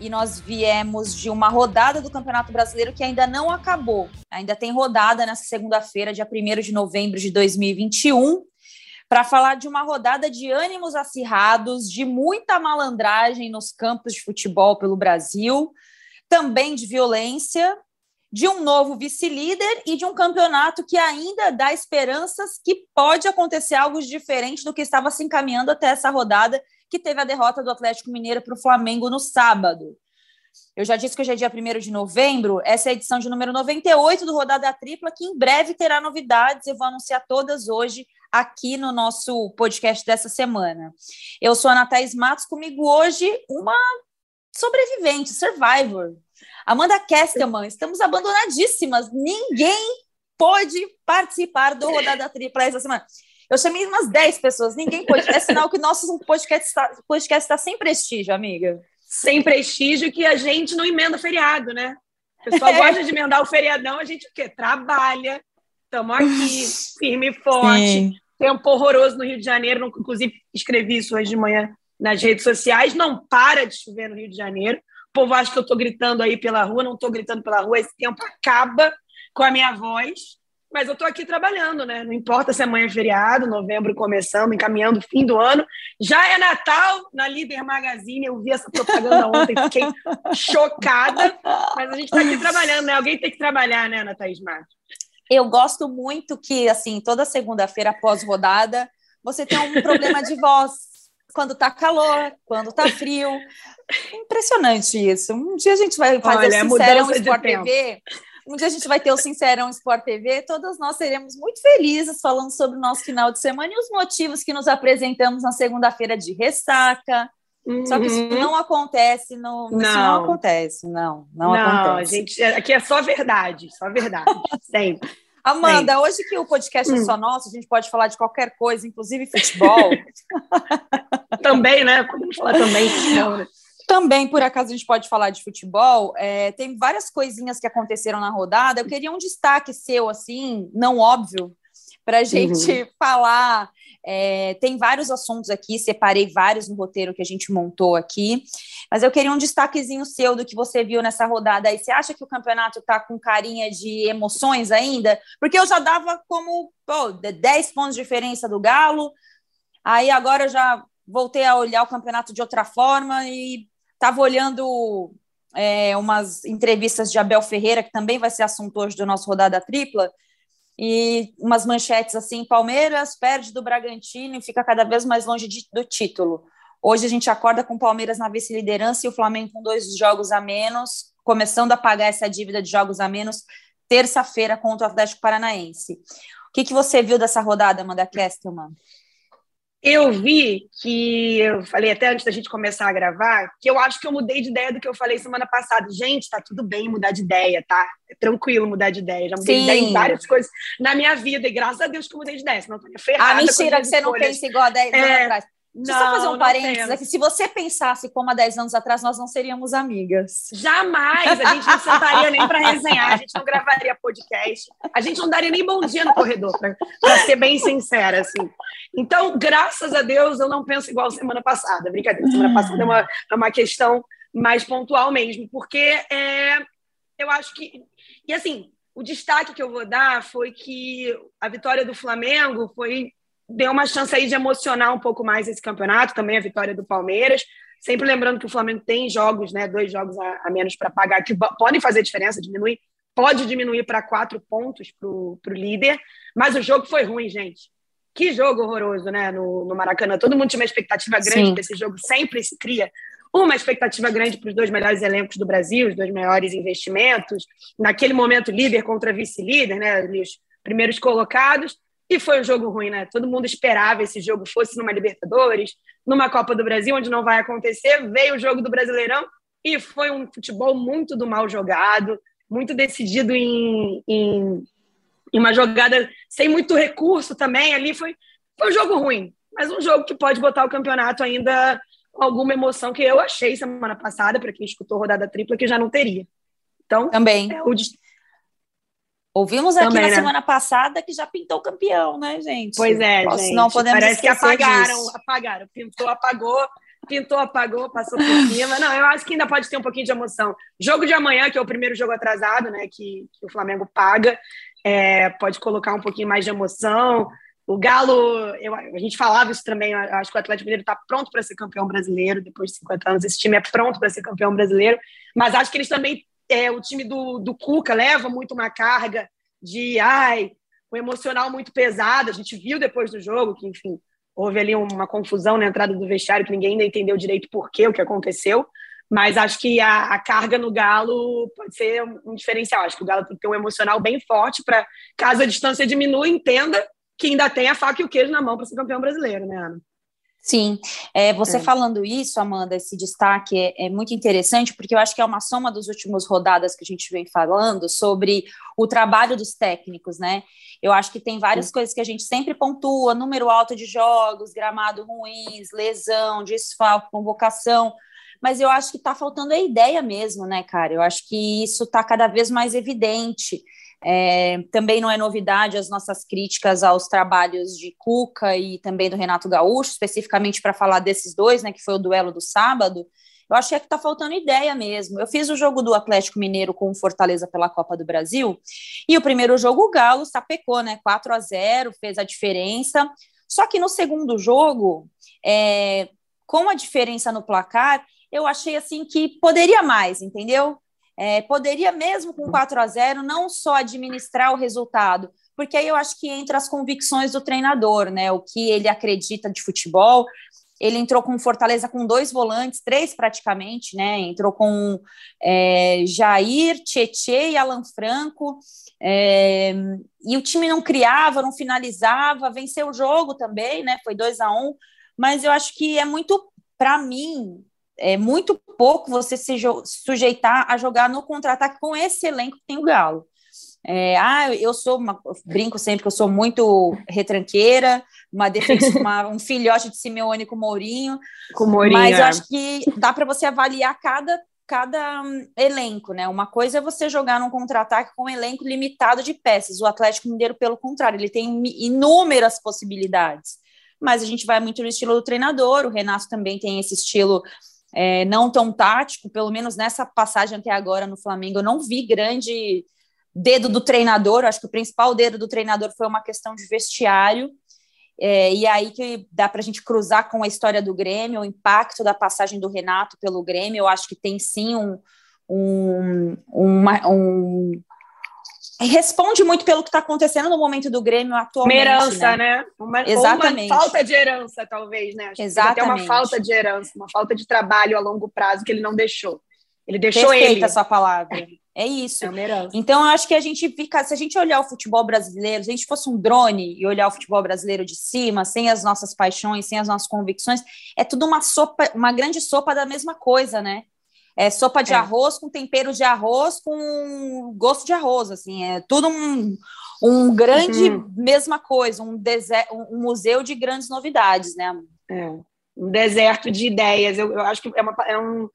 e nós viemos de uma rodada do Campeonato Brasileiro que ainda não acabou. Ainda tem rodada nessa segunda-feira, dia 1 de novembro de 2021, para falar de uma rodada de ânimos acirrados, de muita malandragem nos campos de futebol pelo Brasil, também de violência, de um novo vice-líder e de um campeonato que ainda dá esperanças que pode acontecer algo diferente do que estava se encaminhando até essa rodada que teve a derrota do Atlético Mineiro para o Flamengo no sábado. Eu já disse que hoje é dia 1 de novembro, essa é a edição de número 98 do Rodada Tripla, que em breve terá novidades, eu vou anunciar todas hoje aqui no nosso podcast dessa semana. Eu sou a Natais Matos, comigo hoje uma sobrevivente, survivor. Amanda Kestelman, estamos abandonadíssimas, ninguém pôde participar do Rodada Tripla essa semana. Eu chamei umas 10 pessoas, ninguém pôde. É sinal que nosso podcast está, podcast está sem prestígio, amiga. Sem prestígio que a gente não emenda feriado, né? O pessoal é. gosta de emendar o feriadão, a gente o quê? Trabalha, estamos aqui, firme e forte. Sim. Tempo horroroso no Rio de Janeiro, inclusive escrevi isso hoje de manhã nas redes sociais. Não para de chover no Rio de Janeiro. O povo acha que eu estou gritando aí pela rua, não estou gritando pela rua, esse tempo acaba com a minha voz. Mas eu estou aqui trabalhando, né? Não importa se amanhã é feriado, novembro começando, encaminhando o fim do ano. Já é Natal na Líder Magazine. Eu vi essa propaganda ontem, fiquei chocada. Mas a gente está aqui trabalhando, né? Alguém tem que trabalhar, né, Ana Thaís Marques? Eu gosto muito que, assim, toda segunda-feira após rodada, você tem um problema de voz. Quando tá calor, quando tá frio. Impressionante isso. Um dia a gente vai fazer Olha, o Sincerão Sport TV. Um dia a gente vai ter o Sincerão Sport TV, todas nós seremos muito felizes falando sobre o nosso final de semana e os motivos que nos apresentamos na segunda-feira de ressaca. Uhum. Só que isso uhum. não acontece, no, não. isso não acontece, não, não, não acontece. Gente, aqui é só verdade, só verdade, sempre. Amanda, hoje que o podcast hum. é só nosso, a gente pode falar de qualquer coisa, inclusive futebol. também, né? Podemos falar também. Né? Também, por acaso, a gente pode falar de futebol. É, tem várias coisinhas que aconteceram na rodada. Eu queria um destaque seu, assim, não óbvio, para a gente uhum. falar. É, tem vários assuntos aqui, separei vários no roteiro que a gente montou aqui, mas eu queria um destaquezinho seu do que você viu nessa rodada aí. Você acha que o campeonato está com carinha de emoções ainda? Porque eu já dava como pô, 10 pontos de diferença do Galo, aí agora eu já voltei a olhar o campeonato de outra forma e Estava olhando é, umas entrevistas de Abel Ferreira, que também vai ser assunto hoje do nosso rodada tripla, e umas manchetes assim: Palmeiras perde do Bragantino e fica cada vez mais longe de, do título. Hoje a gente acorda com Palmeiras na vice-liderança e o Flamengo com dois jogos a menos, começando a pagar essa dívida de jogos a menos, terça-feira contra o Atlético Paranaense. O que, que você viu dessa rodada, Amanda Kestelman? Eu vi que, eu falei até antes da gente começar a gravar, que eu acho que eu mudei de ideia do que eu falei semana passada. Gente, tá tudo bem mudar de ideia, tá? É tranquilo mudar de ideia. Já mudei Sim. de ideia em várias coisas na minha vida, e graças a Deus que eu mudei de ideia, senão eu estaria ferrada. Ah, mentira, que você não pensa igual a 10 é... anos atrás. Deixa eu só fazer um parênteses aqui. Se você pensasse como há 10 anos atrás, nós não seríamos amigas. Jamais! A gente não sentaria nem para resenhar, a gente não gravaria podcast, a gente não daria nem bom dia no corredor, para ser bem sincera, assim. Então, graças a Deus, eu não penso igual semana passada. Brincadeira, semana passada é uma, é uma questão mais pontual mesmo, porque é, eu acho que. E assim, o destaque que eu vou dar foi que a vitória do Flamengo foi deu uma chance aí de emocionar um pouco mais esse campeonato, também a vitória do Palmeiras. Sempre lembrando que o Flamengo tem jogos, né, dois jogos a, a menos para pagar, que podem fazer diferença, diminuir, pode diminuir para quatro pontos para o líder, mas o jogo foi ruim, gente. Que jogo horroroso, né, no, no Maracanã. Todo mundo tinha uma expectativa grande desse jogo, sempre se cria uma expectativa grande para os dois melhores elencos do Brasil, os dois maiores investimentos. Naquele momento, líder contra vice-líder, né, os primeiros colocados. E foi um jogo ruim, né? Todo mundo esperava esse jogo fosse numa Libertadores, numa Copa do Brasil, onde não vai acontecer. Veio o jogo do Brasileirão e foi um futebol muito do mal jogado, muito decidido em, em, em uma jogada sem muito recurso também. Ali foi, foi um jogo ruim, mas um jogo que pode botar o campeonato ainda com alguma emoção que eu achei semana passada, para quem escutou rodada tripla, que já não teria. Então, também. É o, Ouvimos aqui Também, na né? semana passada que já pintou campeão, né, gente? Pois é, Posso, gente. Não podemos Parece que apagaram, disso. apagaram. Pintou, apagou, pintou, apagou, passou por cima. Não, eu acho que ainda pode ter um pouquinho de emoção. Jogo de amanhã, que é o primeiro jogo atrasado, né, que, que o Flamengo paga, é, pode colocar um pouquinho mais de emoção. O Galo, eu, a gente falava isso também, eu acho que o Atlético Mineiro está pronto para ser campeão brasileiro, depois de 50 anos, esse time é pronto para ser campeão brasileiro, mas acho que eles também é, o time do, do Cuca leva muito uma carga de ai, um emocional muito pesado. A gente viu depois do jogo que, enfim, houve ali uma confusão na entrada do vestiário que ninguém ainda entendeu direito por que o que aconteceu. Mas acho que a, a, carga no Galo pode ser um diferencial. Acho que o Galo tem que ter um emocional bem forte para, caso a distância diminua, entenda que ainda tem a faca e o queijo na mão para ser campeão brasileiro, né, Ana? Sim, é, você é. falando isso, Amanda, esse destaque é, é, muito interessante, porque eu acho que é uma soma dos últimos rodadas que a gente vem falando sobre o trabalho dos técnicos, né? Eu acho que tem várias Sim. coisas que a gente sempre pontua: número alto de jogos, gramado ruins, lesão, desfalque, convocação. Mas eu acho que está faltando a ideia mesmo, né, cara? Eu acho que isso está cada vez mais evidente. É, também não é novidade as nossas críticas aos trabalhos de Cuca e também do Renato Gaúcho, especificamente para falar desses dois, né, que foi o duelo do sábado. Eu achei que está faltando ideia mesmo. Eu fiz o jogo do Atlético Mineiro com o Fortaleza pela Copa do Brasil, e o primeiro jogo o Galo sapecou, né? 4 a 0 fez a diferença. Só que no segundo jogo, é, com a diferença no placar, eu achei assim que poderia mais, entendeu? É, poderia, mesmo com 4 a 0 não só administrar o resultado, porque aí eu acho que entra as convicções do treinador, né? O que ele acredita de futebol. Ele entrou com Fortaleza com dois volantes, três praticamente, né? Entrou com é, Jair, Tietê e Alan Franco. É, e o time não criava, não finalizava, venceu o jogo também, né? Foi 2 a 1 um, mas eu acho que é muito, para mim, é muito pouco você se sujeitar a jogar no contra-ataque com esse elenco que tem o Galo. É, ah, eu sou uma, eu brinco sempre que eu sou muito retranqueira, uma, defesa, uma um filhote de Simeone com Mourinho, com Mourinho, mas eu é. acho que dá para você avaliar cada cada um, elenco, né? Uma coisa é você jogar num contra-ataque com um elenco limitado de peças. O Atlético Mineiro, pelo contrário, ele tem inúmeras possibilidades. Mas a gente vai muito no estilo do treinador. O Renato também tem esse estilo é, não tão tático, pelo menos nessa passagem até agora no Flamengo, eu não vi grande dedo do treinador, acho que o principal dedo do treinador foi uma questão de vestiário, é, e aí que dá para a gente cruzar com a história do Grêmio, o impacto da passagem do Renato pelo Grêmio, eu acho que tem sim um, um, uma, um responde muito pelo que está acontecendo no momento do Grêmio atualmente. Uma herança, né? né? Uma, Exatamente. uma falta de herança, talvez, né? Acho Exatamente. Até uma falta de herança, uma falta de trabalho a longo prazo que ele não deixou. Ele deixou Perfeita ele. essa palavra. É isso. É então, eu acho que a gente fica. Se a gente olhar o futebol brasileiro, se a gente fosse um drone e olhar o futebol brasileiro de cima, sem as nossas paixões, sem as nossas convicções, é tudo uma sopa, uma grande sopa da mesma coisa, né? É sopa de é. arroz com tempero de arroz com gosto de arroz, assim, é tudo um, um grande uhum. mesma coisa, um, um museu de grandes novidades, né? É. Um deserto de ideias. Eu, eu acho que é, uma, é, um,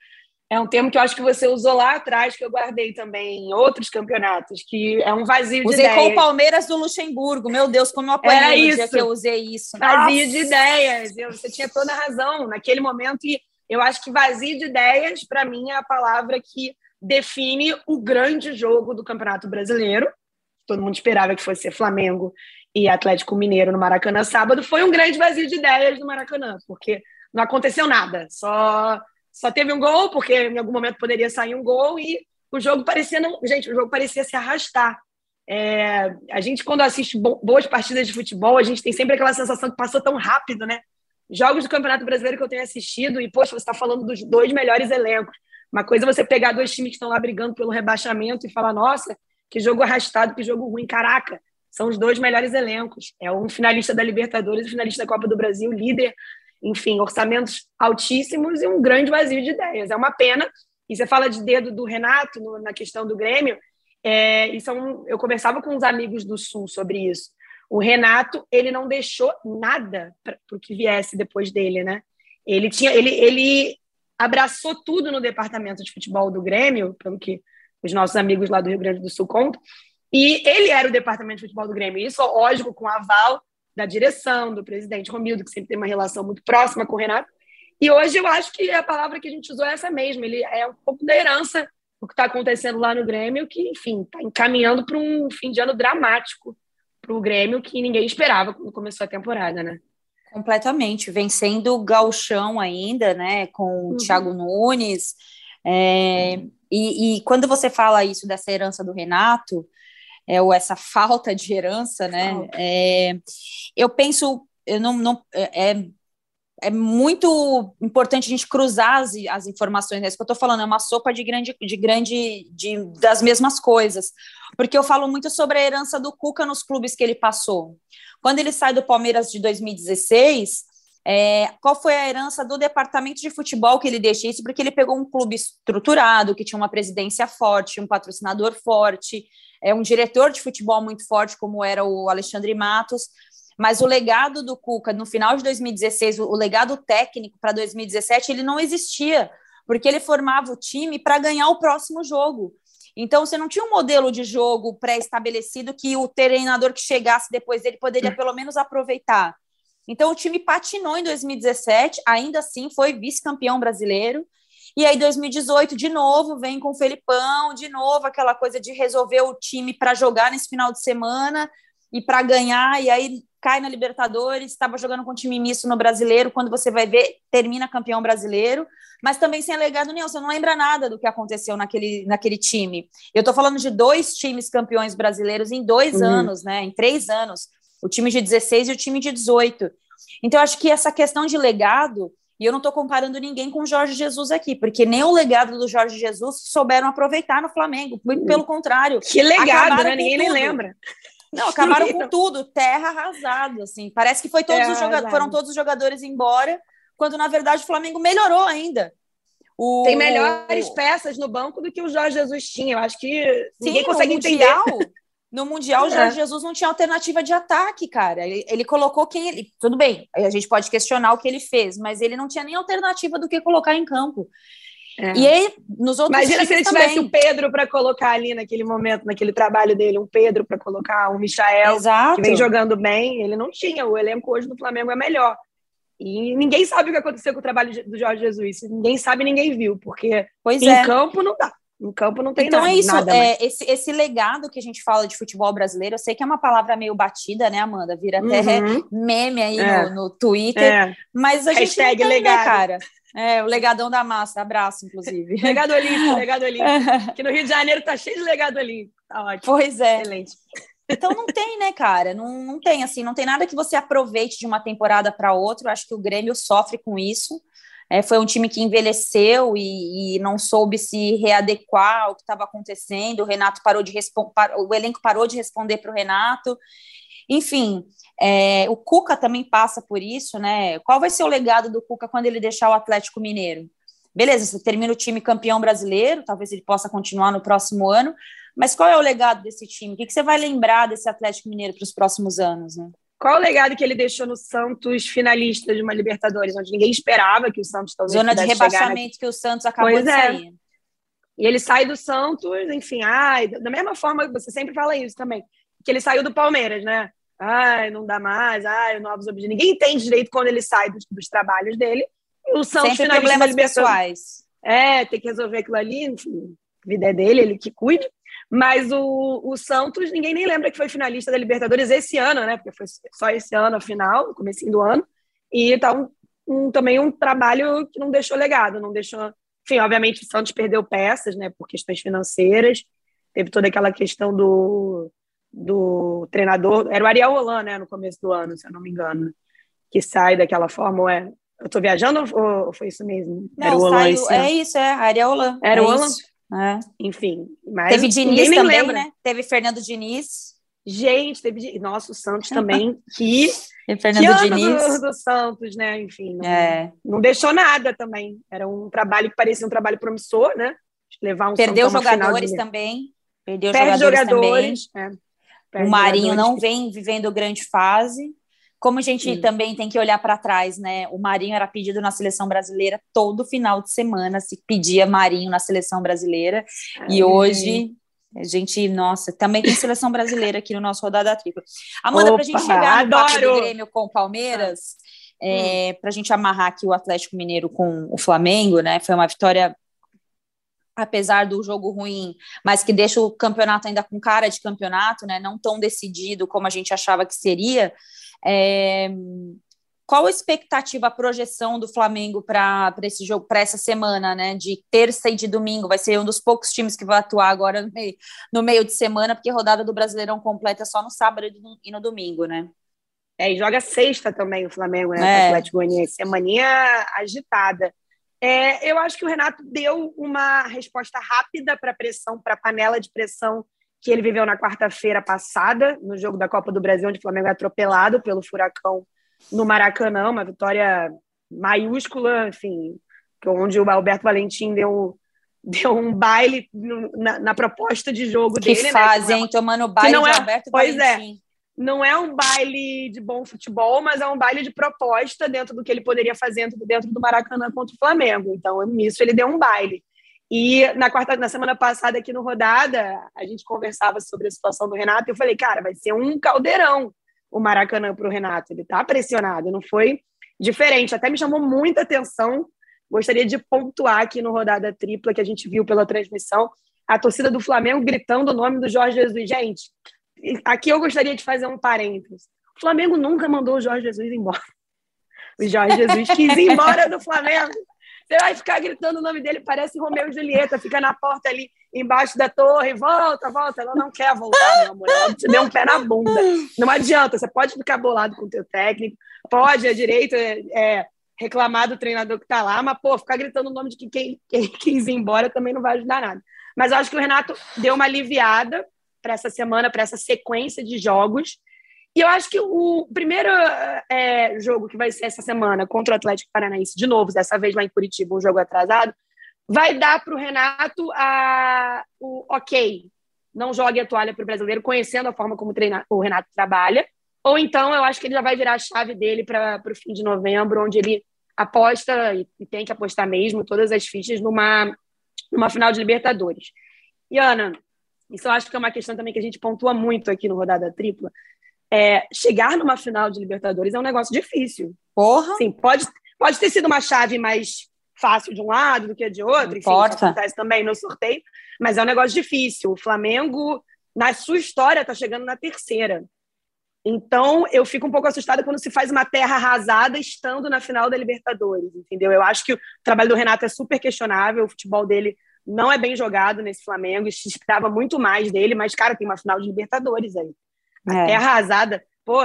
é um termo que eu acho que você usou lá atrás, que eu guardei também em outros campeonatos, que é um vazio usei de ideias. Usei com o Palmeiras do Luxemburgo. Meu Deus, como eu apanhei no dia que eu usei isso. Vazio Nossa. de ideias. Eu, você tinha toda a razão naquele momento e eu acho que vazio de ideias, para mim, é a palavra que define o grande jogo do Campeonato Brasileiro. Todo mundo esperava que fosse Flamengo e Atlético Mineiro no Maracanã sábado. Foi um grande vazio de ideias no Maracanã, porque não aconteceu nada. Só, só teve um gol, porque em algum momento poderia sair um gol, e o jogo parecia não. Gente, o jogo parecia se arrastar. É, a gente, quando assiste boas partidas de futebol, a gente tem sempre aquela sensação que passou tão rápido, né? Jogos do Campeonato Brasileiro que eu tenho assistido, e, poxa, você está falando dos dois melhores elencos. Uma coisa é você pegar dois times que estão lá brigando pelo rebaixamento e falar, nossa, que jogo arrastado, que jogo ruim. Caraca, são os dois melhores elencos. É um finalista da Libertadores um finalista da Copa do Brasil, líder, enfim, orçamentos altíssimos e um grande vazio de ideias. É uma pena. E você fala de dedo do Renato no, na questão do Grêmio. é, isso é um, eu conversava com uns amigos do Sul sobre isso. O Renato, ele não deixou nada para o que viesse depois dele, né? Ele tinha, ele, ele abraçou tudo no departamento de futebol do Grêmio, pelo que os nossos amigos lá do Rio Grande do Sul contam. E ele era o departamento de futebol do Grêmio. Isso, lógico, com aval da direção, do presidente Romildo, que sempre tem uma relação muito próxima com o Renato. E hoje eu acho que a palavra que a gente usou é essa mesma. Ele é um pouco da herança do que está acontecendo lá no Grêmio, que, enfim, está encaminhando para um fim de ano dramático para o Grêmio que ninguém esperava quando começou a temporada, né? Completamente, vencendo o Galchão ainda, né, com o uhum. Thiago Nunes. É, e, e, quando você fala isso dessa herança do Renato, é, ou essa falta de herança, né? É, eu penso, eu não, não é, é, muito importante a gente cruzar as, as informações, é isso que eu estou falando, é uma sopa de grande, de grande, de, das mesmas coisas, porque eu falo muito sobre a herança do Cuca nos clubes que ele passou. Quando ele sai do Palmeiras de 2016, é, qual foi a herança do departamento de futebol que ele deixa isso? Porque ele pegou um clube estruturado, que tinha uma presidência forte, um patrocinador forte, é um diretor de futebol muito forte, como era o Alexandre Matos. Mas o legado do Cuca no final de 2016, o, legado técnico para 2017, ele não existia, porque ele formava o time para ganhar o próximo jogo. Então, você não tinha um modelo de jogo pré-estabelecido que o treinador que chegasse depois dele poderia pelo menos aproveitar. Então, o time patinou em 2017, ainda assim foi vice-campeão brasileiro, e aí, 2018, de novo, vem com o Felipão, de novo, aquela coisa de resolver o time para jogar nesse final de semana e para ganhar, e aí cai na Libertadores, estava jogando com time misto no brasileiro, quando você vai ver, termina campeão brasileiro, mas também sem legado nenhum, você não lembra nada do que aconteceu naquele, naquele time. Eu estou falando de dois times campeões brasileiros em dois uhum. anos, né? Em três anos, o time de 16 e o time de 18. Então, acho que essa questão de legado e eu não estou comparando ninguém com o Jorge Jesus aqui, porque nem o legado do Jorge Jesus souberam aproveitar no Flamengo. Muito pelo contrário. Que legado, né? Ninguém nem lembra. Não, acabaram com tudo, terra arrasada, assim. Parece que foi todos os jogadores, foram todos os jogadores embora, quando na verdade o Flamengo melhorou ainda. O... Tem melhores peças no banco do que o Jorge Jesus tinha. Eu acho que Sim, ninguém consegue entender. No Mundial, o Jorge é. Jesus não tinha alternativa de ataque, cara. Ele, ele, colocou quem ele. Tudo bem, a gente pode questionar o que ele fez, mas ele não tinha nem alternativa do que colocar em campo. É. E aí, nos outros Imagina se ele também. tivesse o Pedro para colocar ali naquele momento, naquele trabalho dele, um Pedro para colocar, um Michael, Exato. que vem jogando bem. Ele não tinha. O elenco hoje do Flamengo é melhor. E ninguém sabe o que aconteceu com o trabalho do Jorge Jesus. Ninguém sabe, ninguém viu, porque pois em é. campo não dá. No campo não tem então nada. Então é isso, é, esse, esse legado que a gente fala de futebol brasileiro, eu sei que é uma palavra meio batida, né, Amanda? Vira até uhum. meme aí é. no, no, Twitter, é. mas a Hashtag gente tem, né, legado. né, cara? É, o legadão da massa, abraço, inclusive. legado olímpico, legado olímpico. Que no Rio de Janeiro tá cheio de legado olímpico. Tá ótimo. Pois é. Excelente. Então não tem, né, cara? Não, não tem, assim, não tem nada que você aproveite de uma temporada para outra. Eu acho que o Grêmio sofre com isso. É, foi um time que envelheceu e, e, não soube se readequar ao que estava acontecendo. O Renato parou de responder, o elenco parou de responder para o Renato. Enfim, é, o Cuca também passa por isso, né? Qual vai ser o legado do Cuca quando ele deixar o Atlético Mineiro? Beleza, você termina o time campeão brasileiro, talvez ele possa continuar no próximo ano, mas qual é o legado desse time? O que, que você vai lembrar desse Atlético Mineiro para os próximos anos? Né? Qual o legado que ele deixou no Santos finalista de uma Libertadores, onde ninguém esperava que o Santos talvez Zona de rebaixamento que o Santos acabou pois de é. sair. E ele sai do Santos, enfim, ai, da mesma forma que você sempre fala isso também, que ele saiu do Palmeiras, né? Ai, não dá mais, ai, novos objetivos. Ninguém entende direito quando ele sai dos, dos trabalhos dele. E o Santos sempre problemas pessoais. É, tem que resolver aquilo ali, enfim, a vida é dele, ele que cuide. Mas o, o Santos, ninguém nem lembra que foi finalista da Libertadores esse ano, né? Porque foi só esse ano, a final, no começo do ano. E tá um, um, também um trabalho que não deixou legado, não deixou... Enfim, obviamente o Santos perdeu peças, né? Por questões financeiras. Teve toda aquela questão do, do treinador. Era o Ariel Roland, né? No começo do ano, se eu não me engano. Que sai daquela forma, ou é... Eu tô viajando ou foi isso mesmo? Não, Era o Roland saiu, É isso, é. Ariel Roland. Era é o? Isso. É. Enfim, mas teve Diniz também, lembra. né? Teve Fernando Diniz. Gente, teve nosso Santos também, que Fernando que Diniz. Do, do Santos, né? Enfim, não, é. não deixou nada também. Era um trabalho que parecia um trabalho promissor, né? Levar um Perdeu jogadores também. Perdeu Perde jogadores, jogadores também. É. o Marinho não vem vivendo grande fase. Como a gente Sim. também tem que olhar para trás, né? O Marinho era pedido na seleção brasileira todo final de semana, se pedia Marinho na seleção brasileira. Ai, e hoje a gente, nossa, também tem seleção brasileira aqui no nosso rodada tripla. Amanda, para a gente chegar no do Grêmio com o Palmeiras, ah. é, para a gente amarrar aqui o Atlético Mineiro com o Flamengo, né? Foi uma vitória apesar do jogo ruim, mas que deixa o campeonato ainda com cara de campeonato, né? Não tão decidido como a gente achava que seria. É, qual a expectativa, a projeção do Flamengo para esse jogo, para essa semana, né? De terça e de domingo? Vai ser um dos poucos times que vai atuar agora no meio, no meio de semana, porque a rodada do Brasileirão completa só no sábado e no domingo, né? É, e joga sexta também o Flamengo, né? É. O Atlético Goianiense. Semaninha agitada. É, eu acho que o Renato deu uma resposta rápida para a pressão, para a panela de pressão que ele viveu na quarta-feira passada, no jogo da Copa do Brasil, onde o Flamengo é atropelado pelo Furacão no Maracanã, uma vitória maiúscula, enfim, onde o Alberto Valentim deu, deu um baile na, na, proposta de jogo que dele. Né, fazem, né? tomando baile de é, Alberto pois é, Valentim. Não é um baile de bom futebol, mas é um baile de proposta dentro do que ele poderia fazer dentro do Maracanã contra o Flamengo. Então, nisso ele deu um baile. E na quarta, na semana passada aqui no Rodada, a gente conversava sobre a situação do Renato e eu falei, cara, vai ser um caldeirão o Maracanã para o Renato. Ele está pressionado, não foi diferente. Até me chamou muita atenção. Gostaria de pontuar aqui no Rodada Tripla que a gente viu pela transmissão a torcida do Flamengo gritando o nome do Jorge Jesus. Gente, aqui eu gostaria de fazer um parênteses. O Flamengo nunca mandou o Jorge Jesus embora. O Jorge Jesus quis ir embora do Flamengo. Você vai ficar gritando o nome dele, parece Romeu e Julieta, fica na porta ali embaixo da torre, volta, volta. Ela não quer voltar, meu amor. Ela te deu um pé na bunda. Não adianta, você pode ficar bolado com o teu técnico, pode, é direito, é, reclamar do treinador que tá lá, mas, pô, ficar gritando o nome de quem, quem quis ir embora também não vai ajudar nada. Mas acho que o Renato deu uma aliviada para essa semana, para essa sequência de jogos. E eu acho que o primeiro é, jogo que vai ser essa semana contra o Atlético Paranaense, de novo, dessa vez lá em Curitiba, um jogo atrasado, vai dar para o Renato a, o ok, não jogue a toalha para o brasileiro, conhecendo a forma como o Renato trabalha. Ou então eu acho que ele já vai virar a chave dele para o fim de novembro, onde ele aposta, e, e tem que apostar mesmo, todas as fichas numa, numa final de Libertadores. E, Ana, isso eu acho que é uma questão também que a gente pontua muito aqui no Rodada Tripla, é, chegar numa final de Libertadores é um negócio difícil. Porra! Sim, pode, pode ter sido uma chave mais fácil de um lado do que de outro, enfim, isso acontece também no sorteio, mas é um negócio difícil. O Flamengo, na sua história, está chegando na terceira. Então, eu fico um pouco assustada quando se faz uma terra arrasada estando na final da Libertadores, entendeu? Eu acho que o trabalho do Renato é super questionável, o futebol dele não é bem jogado nesse Flamengo, se esperava muito mais dele, mas, cara, tem uma final de Libertadores aí. É. terra arrasada. Pô,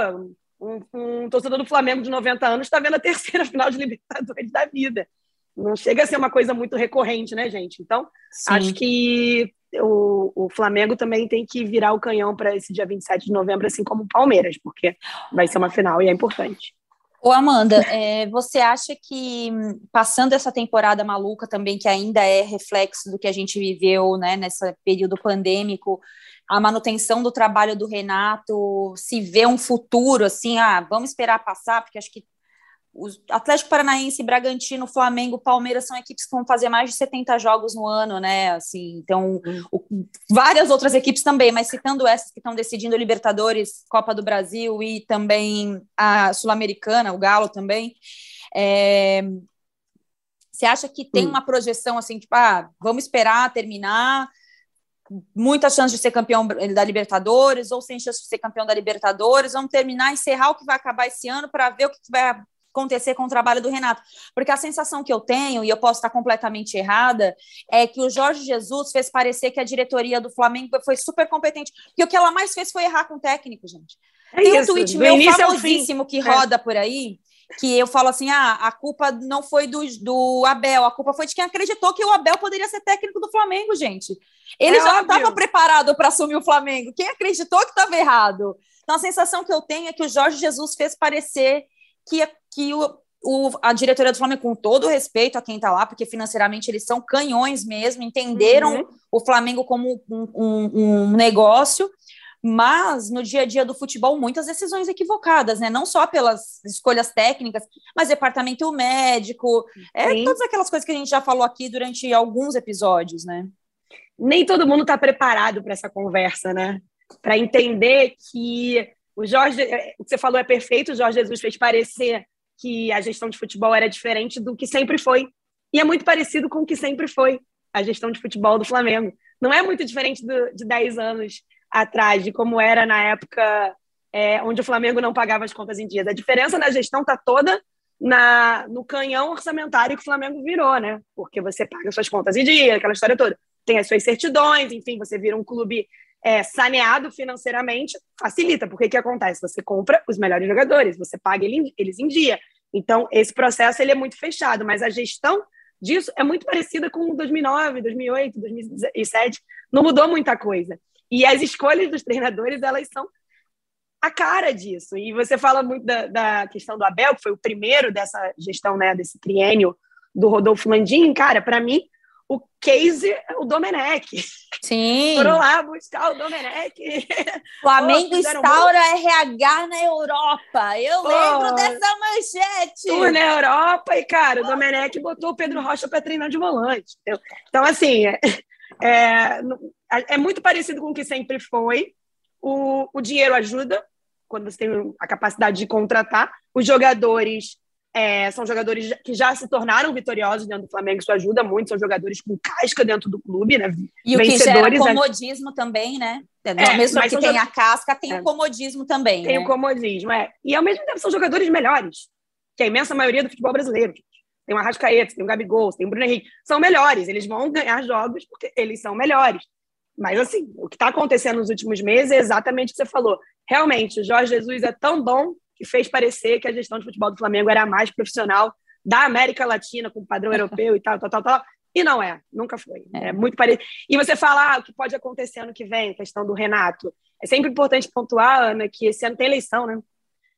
um, um, torcedor do Flamengo de 90 anos está vendo a terceira final de Libertadores da vida. Não chega a ser uma coisa muito recorrente, né, gente? Então, Sim. acho que o, o Flamengo também tem que virar o canhão para esse dia 27 de novembro, assim como o Palmeiras, porque vai ser uma final e é importante. Ô Amanda, é, você acha que passando essa temporada maluca também, que ainda é reflexo do que a gente viveu né, nesse período pandêmico, a manutenção do trabalho do Renato, se vê um futuro assim, ah, vamos esperar passar, porque acho que os Atlético Paranaense, Bragantino, Flamengo, Palmeiras são equipes que vão fazer mais de 70 jogos no ano, né? Assim, então, o, várias outras equipes também, mas citando essas que estão decidindo Libertadores, Copa do Brasil e também a Sul-Americana, o Galo também. É, você acha que tem uma projeção assim, tipo, ah, vamos esperar terminar, muita chance de ser campeão da Libertadores ou sem chance de ser campeão da Libertadores, vamos terminar, encerrar o que vai acabar esse ano para ver o que vai acontecer com o trabalho do Renato. Porque a sensação que eu tenho, e eu posso estar completamente errada, é que o Jorge Jesus fez parecer que a diretoria do Flamengo foi super competente. Porque o que ela mais fez foi errar com o técnico, gente. É Tem isso. um tweet meu famosíssimo que é. roda é. por aí, que eu falo assim: ah, a culpa não foi do, do Abel, a culpa foi de quem acreditou que o Abel poderia ser técnico do Flamengo, gente. Ele é já óbvio. não estava preparado para assumir o Flamengo. Quem acreditou que estava errado? Então a sensação que eu tenho é que o Jorge Jesus fez parecer que, que o, o, a diretoria do Flamengo, com todo respeito a quem está lá, porque financeiramente eles são canhões mesmo, entenderam uhum. o Flamengo como um, um, um, negócio, mas no dia a dia do futebol, muitas decisões equivocadas, né? Não só pelas escolhas técnicas, mas departamento médico, é, todas aquelas coisas que a gente já falou aqui durante alguns episódios, né? Nem todo mundo está preparado para essa conversa, né? Para entender que o Jorge, é, o que você falou é perfeito, o Jorge Jesus fez parecer que a gestão de futebol era diferente do que sempre foi. E é muito parecido com o que sempre foi a gestão de futebol do Flamengo. Não é muito diferente do, de 10 anos atrás, de como era na época é, onde o Flamengo não pagava as contas em dias. A diferença na gestão está toda na, no canhão orçamentário que o Flamengo virou, né? Porque você paga suas contas em dia, aquela história toda. Tem as suas certidões, enfim, você vira um clube é, saneado financeiramente, facilita, porque o que acontece? Você compra os melhores jogadores, você paga eles em dia. Então, esse processo ele é muito fechado, mas a gestão disso é muito parecida com 2009, 2008, 2007. Não mudou muita coisa. E as escolhas dos treinadores, elas são a cara disso. E você fala muito da, da questão do Abel, que foi o primeiro dessa gestão, né, desse triênio do Rodolfo Landim. Cara, para mim, o case o Domenech. Sim. Foram lá buscar o Domenech. Flamengo Pô, instaura muito... RH na Europa. Eu Pô, lembro dessa manchete. Tour na Europa e, cara, o Domenech botou o Pedro Rocha para treinar de volante. Entendeu? Então, assim, é, é, é, muito parecido com o que sempre foi. O, o dinheiro ajuda, quando você tem a capacidade de contratar. Os jogadores é, são jogadores que já se tornaram vitoriosos dentro do Flamengo, isso ajuda muito, são jogadores com casca dentro do clube, né? E o que gera né? comodismo também, né? É, mesmo que tem a casca, tem é. o comodismo também. Tem né? o comodismo, é. E ao mesmo tempo são jogadores melhores, que a imensa maioria do futebol brasileiro. Tem o Arrascaeta, tem o Gabigol, tem o Bruno Henrique. São melhores, eles vão ganhar jogos porque eles são melhores. Mas, assim, o que está acontecendo nos últimos meses é exatamente o que você falou. Realmente, o Jorge Jesus é tão bom que fez parecer que a gestão de futebol do Flamengo era a mais profissional da América Latina, com padrão europeu e tal, tal, tal, tal. E não é, nunca foi. É, é muito parecido. E você falar ah, o que pode acontecer ano que vem, questão do Renato. É sempre importante pontuar, Ana, que esse ano tem eleição, né?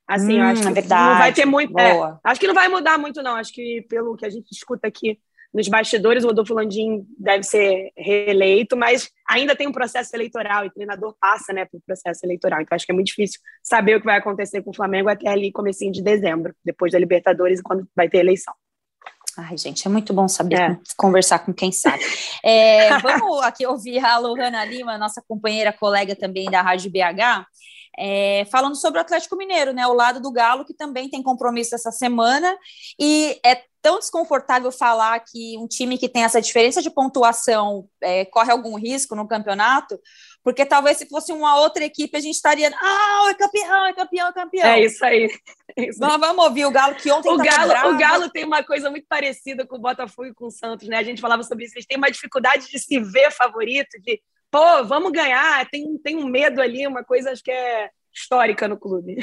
Assim, hum, eu acho que é não vai ter muito. É, acho que não vai mudar muito, não. Acho que pelo que a gente escuta aqui nos bastidores, o Rodolfo Landim deve ser reeleito, mas ainda tem um processo eleitoral e o treinador passa né, pelo processo eleitoral. Então, acho que é muito difícil saber o que vai acontecer com o Flamengo até ali, comecinho de dezembro, depois da Libertadores, quando vai ter eleição. Ai, gente, é muito bom saber é. conversar com quem sabe. É, vamos aqui ouvir a Lohana Lima, nossa companheira, colega também da Rádio BH, é, falando sobre o Atlético Mineiro, né? O lado do Galo, que também tem compromisso essa semana, e é tão desconfortável falar que um time que tem essa diferença de pontuação é, corre algum risco no campeonato, porque talvez se fosse uma outra equipe a gente estaria, ah, é campeão, é campeão, é campeão. É isso aí. É isso aí. Vamos, vamos ouvir o Galo que ontem o Galo, o Galo tem uma coisa muito parecida com o Botafogo e com o Santos, né? A gente falava sobre isso, eles têm uma dificuldade de se ver favorito, de pô, vamos ganhar, tem, tem um medo ali, uma coisa acho que é histórica no clube.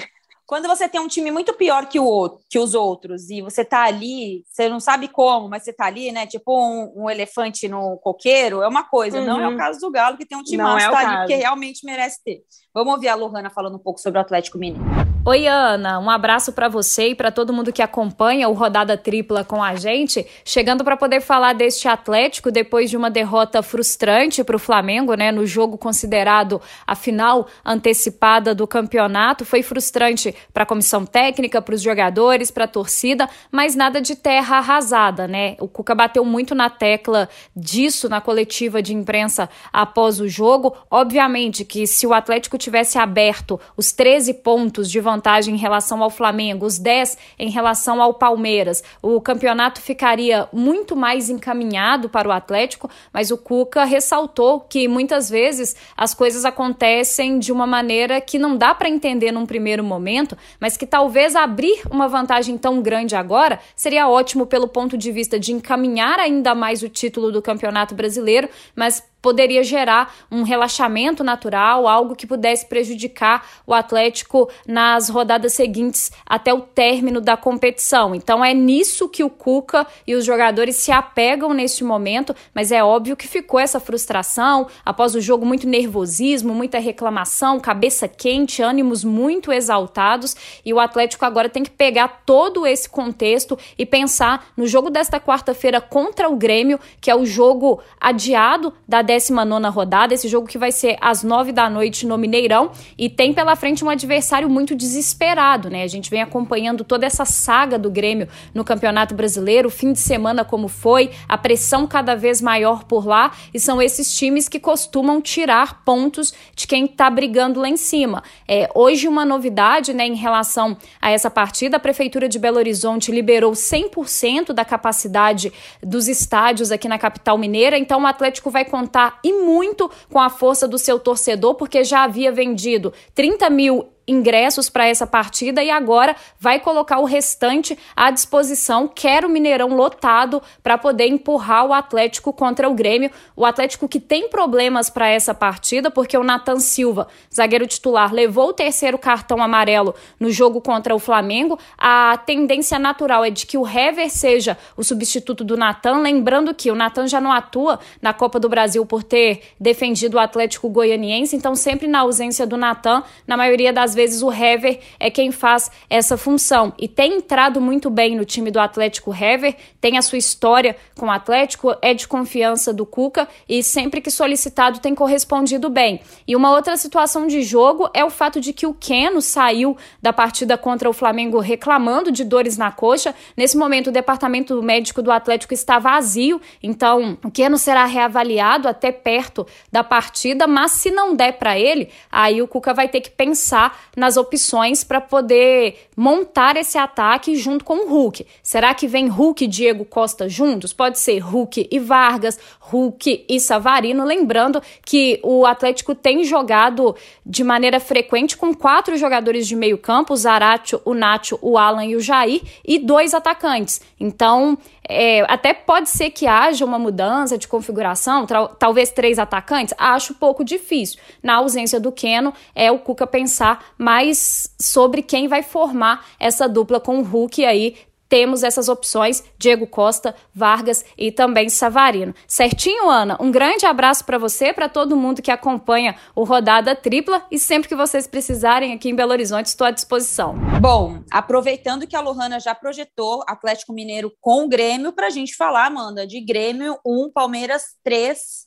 Quando você tem um time muito pior que, o outro, que os outros e você tá ali, você não sabe como, mas você tá ali, né? Tipo um, um elefante no coqueiro, é uma coisa. Uhum. Não é o uhum. caso do Galo, que tem um time que é tá ali porque realmente merece ter. Vamos ouvir a Lohana falando um pouco sobre o Atlético Mineiro. Oi, Ana. Um abraço para você e para todo mundo que acompanha o Rodada Tripla com a gente. Chegando para poder falar deste Atlético depois de uma derrota frustrante para o Flamengo, né? No jogo considerado a final antecipada do campeonato. Foi frustrante para a comissão técnica, para os jogadores, para a torcida, mas nada de terra arrasada, né? O Cuca bateu muito na tecla disso na coletiva de imprensa após o jogo. Obviamente que se o Atlético tivesse aberto os 13 pontos de vantagem vantagem em relação ao Flamengo, os 10 em relação ao Palmeiras. O campeonato ficaria muito mais encaminhado para o Atlético, mas o Cuca ressaltou que muitas vezes as coisas acontecem de uma maneira que não dá para entender num primeiro momento, mas que talvez abrir uma vantagem tão grande agora seria ótimo pelo ponto de vista de encaminhar ainda mais o título do Campeonato Brasileiro, mas poderia gerar um relaxamento natural, algo que pudesse prejudicar o Atlético nas rodadas seguintes até o término da competição. Então é nisso que o Cuca e os jogadores se apegam neste momento, mas é óbvio que ficou essa frustração após o jogo, muito nervosismo, muita reclamação, cabeça quente, ânimos muito exaltados e o Atlético agora tem que pegar todo esse contexto e pensar no jogo desta quarta-feira contra o Grêmio, que é o jogo adiado da 19 rodada, esse jogo que vai ser às 9 da noite no Mineirão. E tem pela frente um adversário muito desesperado, né? A gente vem acompanhando toda essa saga do Grêmio no Campeonato Brasileiro, fim de semana como foi, a pressão cada vez maior por lá. E são esses times que costumam tirar pontos de quem está brigando lá em cima. É, hoje uma novidade, né, em relação a essa partida, a prefeitura de Belo Horizonte liberou 100% da capacidade dos estádios aqui na capital mineira, então o Atlético vai contar e muito com a força do seu torcedor, porque já havia vendido 30 mil ingressos para essa partida e agora vai colocar o restante à disposição. Quer o Mineirão lotado para poder empurrar o Atlético contra o Grêmio. O Atlético que tem problemas para essa partida, porque o Nathan Silva, zagueiro titular, levou o terceiro cartão amarelo no jogo contra o Flamengo. A tendência natural é de que o Hever seja o substituto do Nathan. Lembrando que o Nathan já não atua na Copa do Brasil por ter defendido o Atlético Goianiense, então sempre na ausência do Nathan, na maioria das vezes o Hever é quem faz essa função. E tem entrado muito bem no time do Atlético Hever, tem a sua história com o Atlético, é de confiança do Cuca e sempre que solicitado tem correspondido bem. E uma outra situação de jogo é o fato de que o Keno saiu da partida contra o Flamengo reclamando de dores na coxa. Nesse momento, o departamento médico do Atlético está vazio, então o Keno será reavaliado até perto da partida, mas se não der para ele, aí o Cuca vai ter que pensar nas opções para poder montar esse ataque junto com o Hulk. Será que vem Hulk e Diego Costa juntos? Pode ser Hulk e Vargas, Hulk e Savarino. Lembrando que o Atlético tem jogado de maneira frequente com quatro jogadores de meio campo: o Zaratio, o Nacho, o Alan e o Jair, e dois atacantes. Então, é, até pode ser que haja uma mudança de configuração, talvez três atacantes, acho pouco difícil. Na ausência do Keno, é o Cuca pensar mais sobre quem vai formar essa dupla com o Hulk aí temos essas opções: Diego Costa, Vargas e também Savarino. Certinho, Ana? Um grande abraço para você, para todo mundo que acompanha o Rodada Tripla e sempre que vocês precisarem aqui em Belo Horizonte, estou à disposição. Bom, aproveitando que a Lohana já projetou Atlético Mineiro com o Grêmio, para a gente falar, Amanda, de Grêmio 1, Palmeiras 3.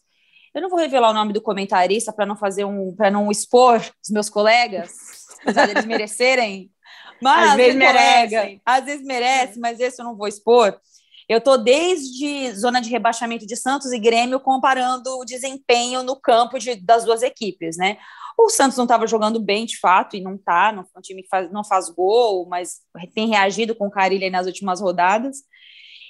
Eu não vou revelar o nome do comentarista para não fazer um, para não expor os meus colegas, apesar deles merecerem. Mas, às vezes merece. Às vezes merece, mas esse eu não vou expor. Eu estou desde zona de rebaixamento de Santos e Grêmio comparando o desempenho no campo de, das duas equipes, né? O Santos não estava jogando bem, de fato, e não está. Não, um time que faz, não faz gol, mas tem reagido com carilha nas últimas rodadas.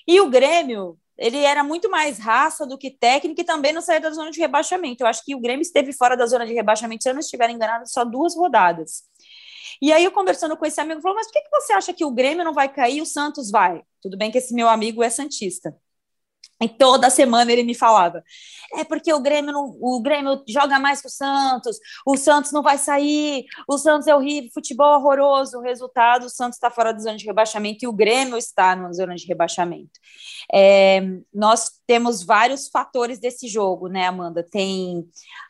E o Grêmio, ele era muito mais raça do que técnico e também não saiu da zona de rebaixamento. Eu acho que o Grêmio esteve fora da zona de rebaixamento, se eu não estiver enganado, só duas rodadas. E aí, eu conversando com esse amigo, falou: Mas por que, que você acha que o Grêmio não vai cair e o Santos vai? Tudo bem que esse meu amigo é Santista. E toda semana ele me falava: é porque o Grêmio, não, o Grêmio joga mais que o Santos, o Santos não vai sair, o Santos é horrível, futebol horroroso. O resultado: o Santos está fora da zona de rebaixamento e o Grêmio está na zona de rebaixamento. É, nós temos vários fatores desse jogo, né, Amanda? Tem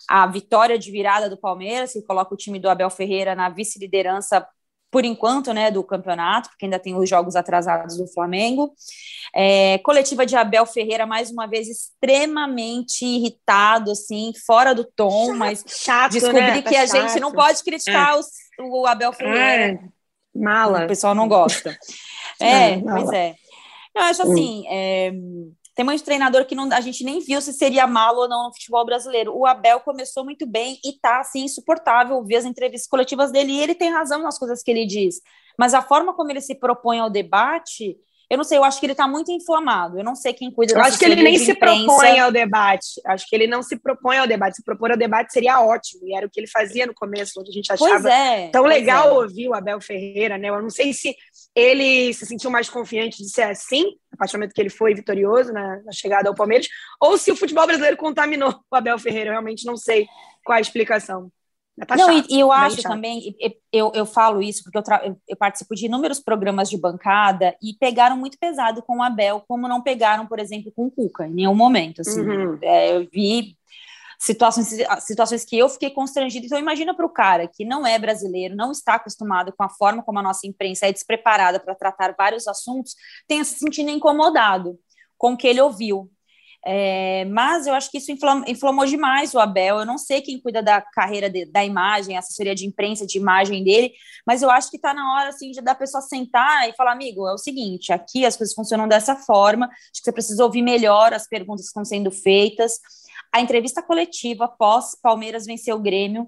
a vitória de virada do Palmeiras, que coloca o time do Abel Ferreira na vice-liderança por enquanto, né, do campeonato, porque ainda tem os jogos atrasados do Flamengo. É, coletiva de Abel Ferreira, mais uma vez, extremamente irritado, assim, fora do tom, chato, mas chato, descobri né? que tá a chato. gente não pode criticar é. o, o, Abel Ferreira. É. Mala. O pessoal não gosta. é, pois é. Eu acho assim, é, tem muito treinador que não, a gente nem viu se seria malo ou não no futebol brasileiro. O Abel começou muito bem e tá assim insuportável ver as entrevistas coletivas dele e ele tem razão nas coisas que ele diz. Mas a forma como ele se propõe ao debate eu não sei, eu acho que ele está muito inflamado. Eu não sei quem cuida Eu acho que ele nem se propõe ao debate. Acho que ele não se propõe ao debate. Se propor ao debate seria ótimo. E era o que ele fazia no começo, onde a gente achava é, tão legal é. ouvir o Abel Ferreira, né? Eu não sei se ele se sentiu mais confiante de ser assim, a partir do momento que ele foi vitorioso na, na chegada ao Palmeiras, ou se o futebol brasileiro contaminou o Abel Ferreira. Eu realmente não sei qual a explicação. Não, chato, e, eu acho chato. também, eu, eu falo isso porque eu, eu, eu, participo de inúmeros programas de bancada e pegaram muito pesado com o Abel, como não pegaram, por exemplo, com o Cuca, em nenhum momento. Assim, uhum. é, eu vi situações, situações que eu fiquei constrangida. Então, imagina para o cara que não é brasileiro, não está acostumado com a forma como a nossa imprensa é despreparada para tratar vários assuntos, tenha se sentindo incomodado com o que ele ouviu. É, mas eu acho que isso inflamou, inflamou demais o Abel. Eu não sei quem cuida da carreira de, da imagem, assessoria de imprensa de imagem dele, mas eu acho que está na hora assim, de da pessoa sentar e falar: amigo, é o seguinte, aqui as coisas funcionam dessa forma, acho que você precisa ouvir melhor as perguntas que estão sendo feitas. A entrevista coletiva pós Palmeiras vencer o Grêmio.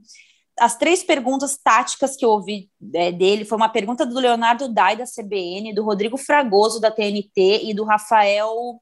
As três perguntas táticas que eu ouvi é, dele foi uma pergunta do Leonardo Dai, da CBN, do Rodrigo Fragoso, da TNT, e do Rafael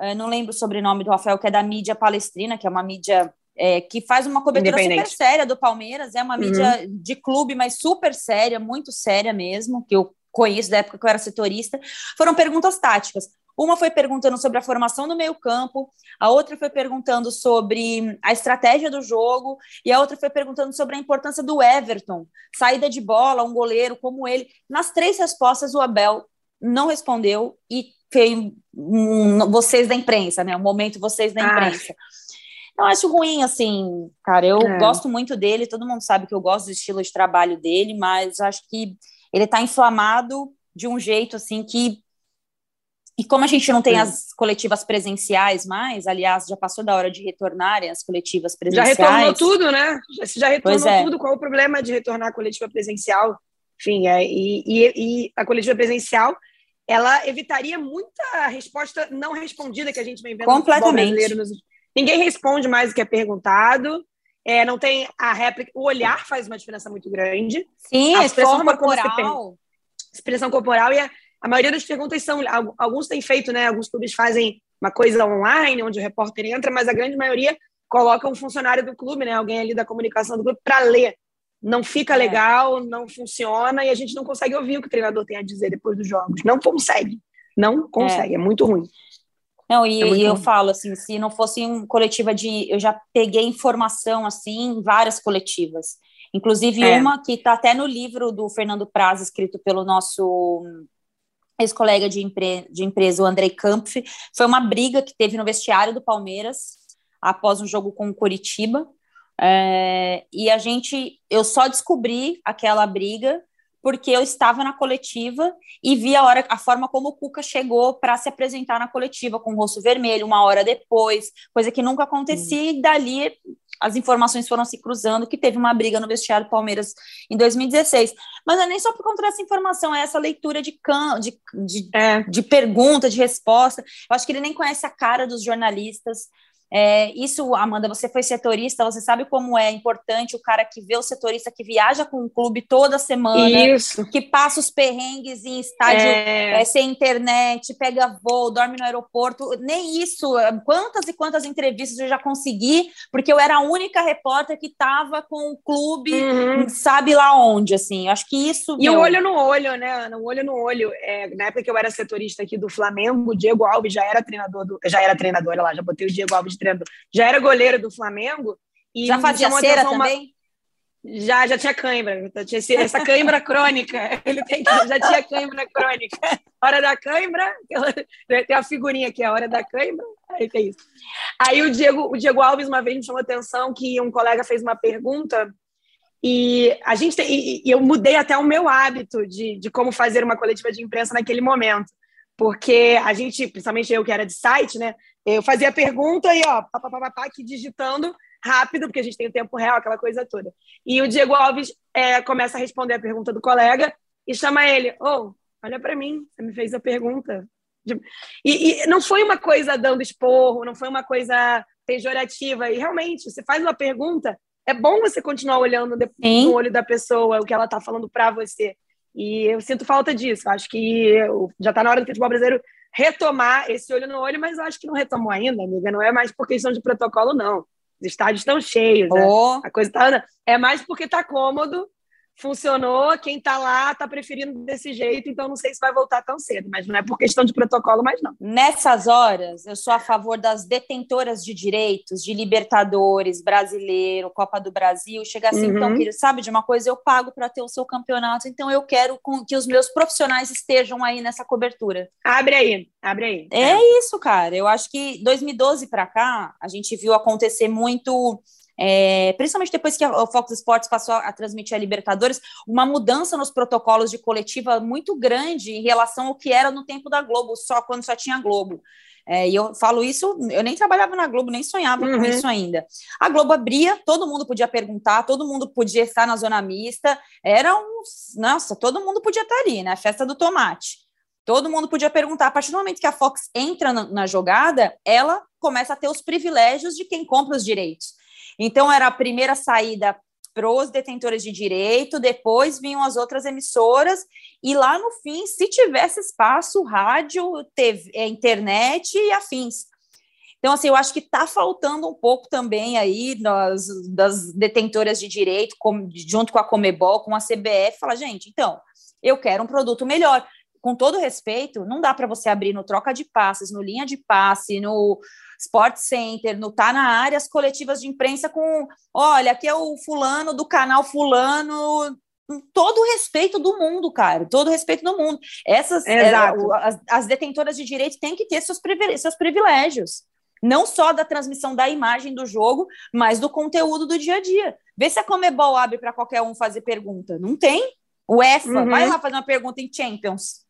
eu não lembro o sobrenome do Rafael, que é da mídia palestrina, que é uma mídia é, que faz uma cobertura super séria do Palmeiras, é uma mídia uhum. de clube, mas super séria, muito séria mesmo, que eu conheço da época que eu era setorista. Foram perguntas táticas. Uma foi perguntando sobre a formação do meio-campo, a outra foi perguntando sobre a estratégia do jogo, e a outra foi perguntando sobre a importância do Everton, saída de bola, um goleiro como ele. Nas três respostas, o Abel não respondeu e fez um, vocês da imprensa, né? O momento vocês da ah. imprensa. Ah. Eu acho ruim, assim, cara. Eu é. gosto muito dele, todo mundo sabe que eu gosto do estilo de trabalho dele, mas acho que ele tá inflamado de um jeito, assim, que. E como a gente não tem as coletivas presenciais mais, aliás, já passou da hora de retornarem as coletivas presenciais. Já retornou tudo, né? Já, já retornou é. tudo. Qual o problema de retornar a coletiva presencial? Enfim, é, e, e, e a coletiva presencial ela evitaria muita resposta não respondida que a gente vem vendo Completamente. no brasileiro. Ninguém responde mais o que é perguntado. É, não tem a réplica. O olhar faz uma diferença muito grande. Sim, a, expressão corporal. Expressão corporal. E a, a, maioria das perguntas são. Alguns têm feito, né? Alguns clubes fazem uma coisa online, onde o repórter entra, mas a grande maioria coloca um funcionário do clube, né? Alguém ali da comunicação do clube, para ler não fica é. legal, não funciona e a gente não consegue ouvir o que o treinador tem a dizer depois dos jogos. Não consegue. Não consegue, é, é muito ruim. Não, e, é e eu falo assim, se não fosse um coletiva de. Eu já peguei informação assim em várias coletivas. Inclusive é. uma que está até no livro do Fernando Praz, escrito pelo nosso ex-colega de, empre de empresa, o Andrei Kampf. Foi uma briga que teve no vestiário do Palmeiras após um jogo com o Curitiba. É, e a gente, eu só descobri aquela briga porque eu estava na coletiva e vi a hora, a forma como o Cuca chegou para se apresentar na coletiva com o rosto vermelho uma hora depois, coisa que nunca acontecia e dali as informações foram se cruzando que teve uma briga no vestiário do Palmeiras em 2016. Mas não é nem só por conta dessa informação, é essa leitura de, can, de, de, é. de pergunta, de resposta. Eu acho que ele nem conhece a cara dos jornalistas. É, isso, Amanda, você foi setorista, você sabe como é importante o cara que vê o setorista que viaja com o clube toda semana, isso. que passa os perrengues em estádio é. É, sem internet, pega voo, dorme no aeroporto. Nem isso. Quantas e quantas entrevistas eu já consegui, porque eu era a única repórter que estava com o clube, uhum. sabe lá onde, assim. Acho que isso. E o olho no olho, né? No olho no olho. É, na época que eu era setorista aqui do Flamengo, o Diego Alves já era treinador do. Já era treinador, olha lá, já botei o Diego Alves treinador. Já era goleiro do Flamengo. E já fazia cera também? Já, já tinha cãibra. Tinha essa cãibra crônica. Ele tem, já tinha cãibra crônica. Hora da cãibra, tem a figurinha aqui, a hora da cãibra. Aí tem isso. Aí o Diego, o Diego Alves uma vez me chamou a atenção que um colega fez uma pergunta e a gente tem, e, e eu mudei até o meu hábito de, de como fazer uma coletiva de imprensa naquele momento porque a gente, principalmente eu que era de site, né? Eu fazia a pergunta e, ó, papapá, aqui digitando rápido, porque a gente tem o tempo real, aquela coisa toda. E o Diego Alves é, começa a responder a pergunta do colega e chama ele: Ô, oh, olha para mim, você me fez a pergunta. E, e, não foi uma coisa dando esporro, não foi uma coisa pejorativa. E realmente, você faz uma pergunta, é bom você continuar olhando no olho da pessoa, o que ela está falando para você. E eu sinto falta disso. Acho que já está na hora do futebol brasileiro retomar esse olho no olho, mas eu acho que não retomou ainda, amiga. Não é mais por questão de protocolo, não. Os estádios estão cheios, né? oh. A coisa tá. É mais porque está cômodo funcionou, quem está lá está preferindo desse jeito, então não sei se vai voltar tão cedo, mas não é por questão de protocolo, mas não. Nessas horas, eu sou a favor das detentoras de direitos, de Libertadores, Brasileiro, Copa do Brasil, chega assim, então, uhum. então, querido, sabe de uma coisa, eu pago para ter o seu campeonato, então eu quero que os meus profissionais estejam aí nessa cobertura. Abre aí, abre aí. É, é. isso, cara, eu acho que 2012 para cá, a gente viu acontecer muito é, principalmente depois que o Fox Sports passou a transmitir a Libertadores, uma mudança nos protocolos de coletiva muito grande em relação ao que era no tempo da Globo, só quando só tinha Globo. É, e eu falo isso, eu nem trabalhava na Globo, nem sonhava uhum. com isso ainda. A Globo abria, todo mundo podia perguntar, todo mundo podia estar na zona mista, era um. Nossa, todo mundo podia estar ali, né? A festa do tomate. Todo mundo podia perguntar. A partir do momento que a Fox entra na, na jogada, ela começa a ter os privilégios de quem compra os direitos. Então, era a primeira saída para os detentores de direito, depois vinham as outras emissoras, e lá no fim, se tivesse espaço, rádio, TV, é, internet e afins. Então, assim, eu acho que está faltando um pouco também aí das, das detentoras de direito, com, junto com a Comebol, com a CBF, falar, gente, então, eu quero um produto melhor. Com todo respeito, não dá para você abrir no troca de passes, no linha de passe, no Sport Center, no Tá na área, as coletivas de imprensa com, olha, aqui é o fulano do canal fulano, todo o respeito do mundo, cara, todo o respeito do mundo. Essas, é, as, as, detentoras de direito têm que ter seus, privilégios, seus privilégios, não só da transmissão da imagem do jogo, mas do conteúdo do dia a dia. Vê se a Comebol abre para qualquer um fazer pergunta. Não tem? O EFA, uhum. vai lá fazer uma pergunta em Champions.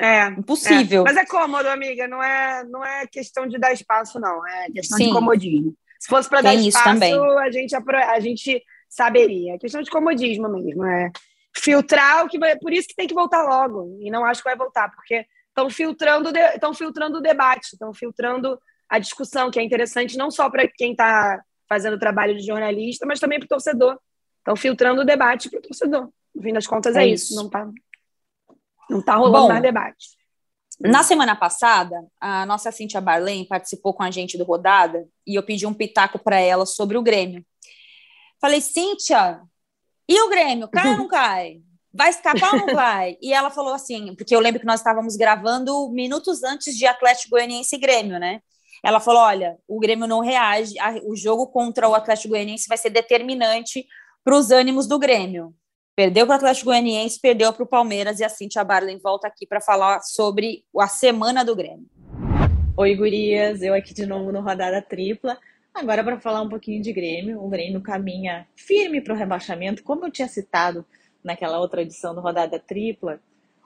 É. Impossível. É. Mas é cômodo, amiga. Não é, não é questão de dar espaço, não. É questão Sim. de comodismo. Se fosse para dar espaço, também. a gente, a gente saberia. É questão de comodismo mesmo. É filtrar o que vai. Por isso que tem que voltar logo. E não acho que vai voltar, porque estão filtrando, estão filtrando o debate, estão filtrando a discussão, que é interessante não só para quem está fazendo o trabalho de jornalista, mas também para o torcedor. Estão filtrando o debate para o torcedor. No fim das contas, é, é isso. isso. Não está não está rolando Bom, mais debate. Na semana passada, a nossa Cíntia Barlém participou com a gente do Rodada e eu pedi um pitaco para ela sobre o Grêmio. Falei, Cíntia, e o Grêmio? Cai ou não cai? Vai escapar ou não vai? E ela falou assim, porque eu lembro que nós estávamos gravando minutos antes de Atlético Goianiense e Grêmio, né? Ela falou: olha, o Grêmio não reage, o jogo contra o Atlético Goianiense vai ser determinante para os ânimos do Grêmio. Perdeu para o Atlético Goianiense, perdeu para o Palmeiras e a Cintia Barley volta aqui para falar sobre a semana do Grêmio. Oi, gurias, eu aqui de novo no Rodada Tripla. Agora para falar um pouquinho de Grêmio. O Grêmio caminha firme para o rebaixamento, como eu tinha citado naquela outra edição do Rodada Tripla.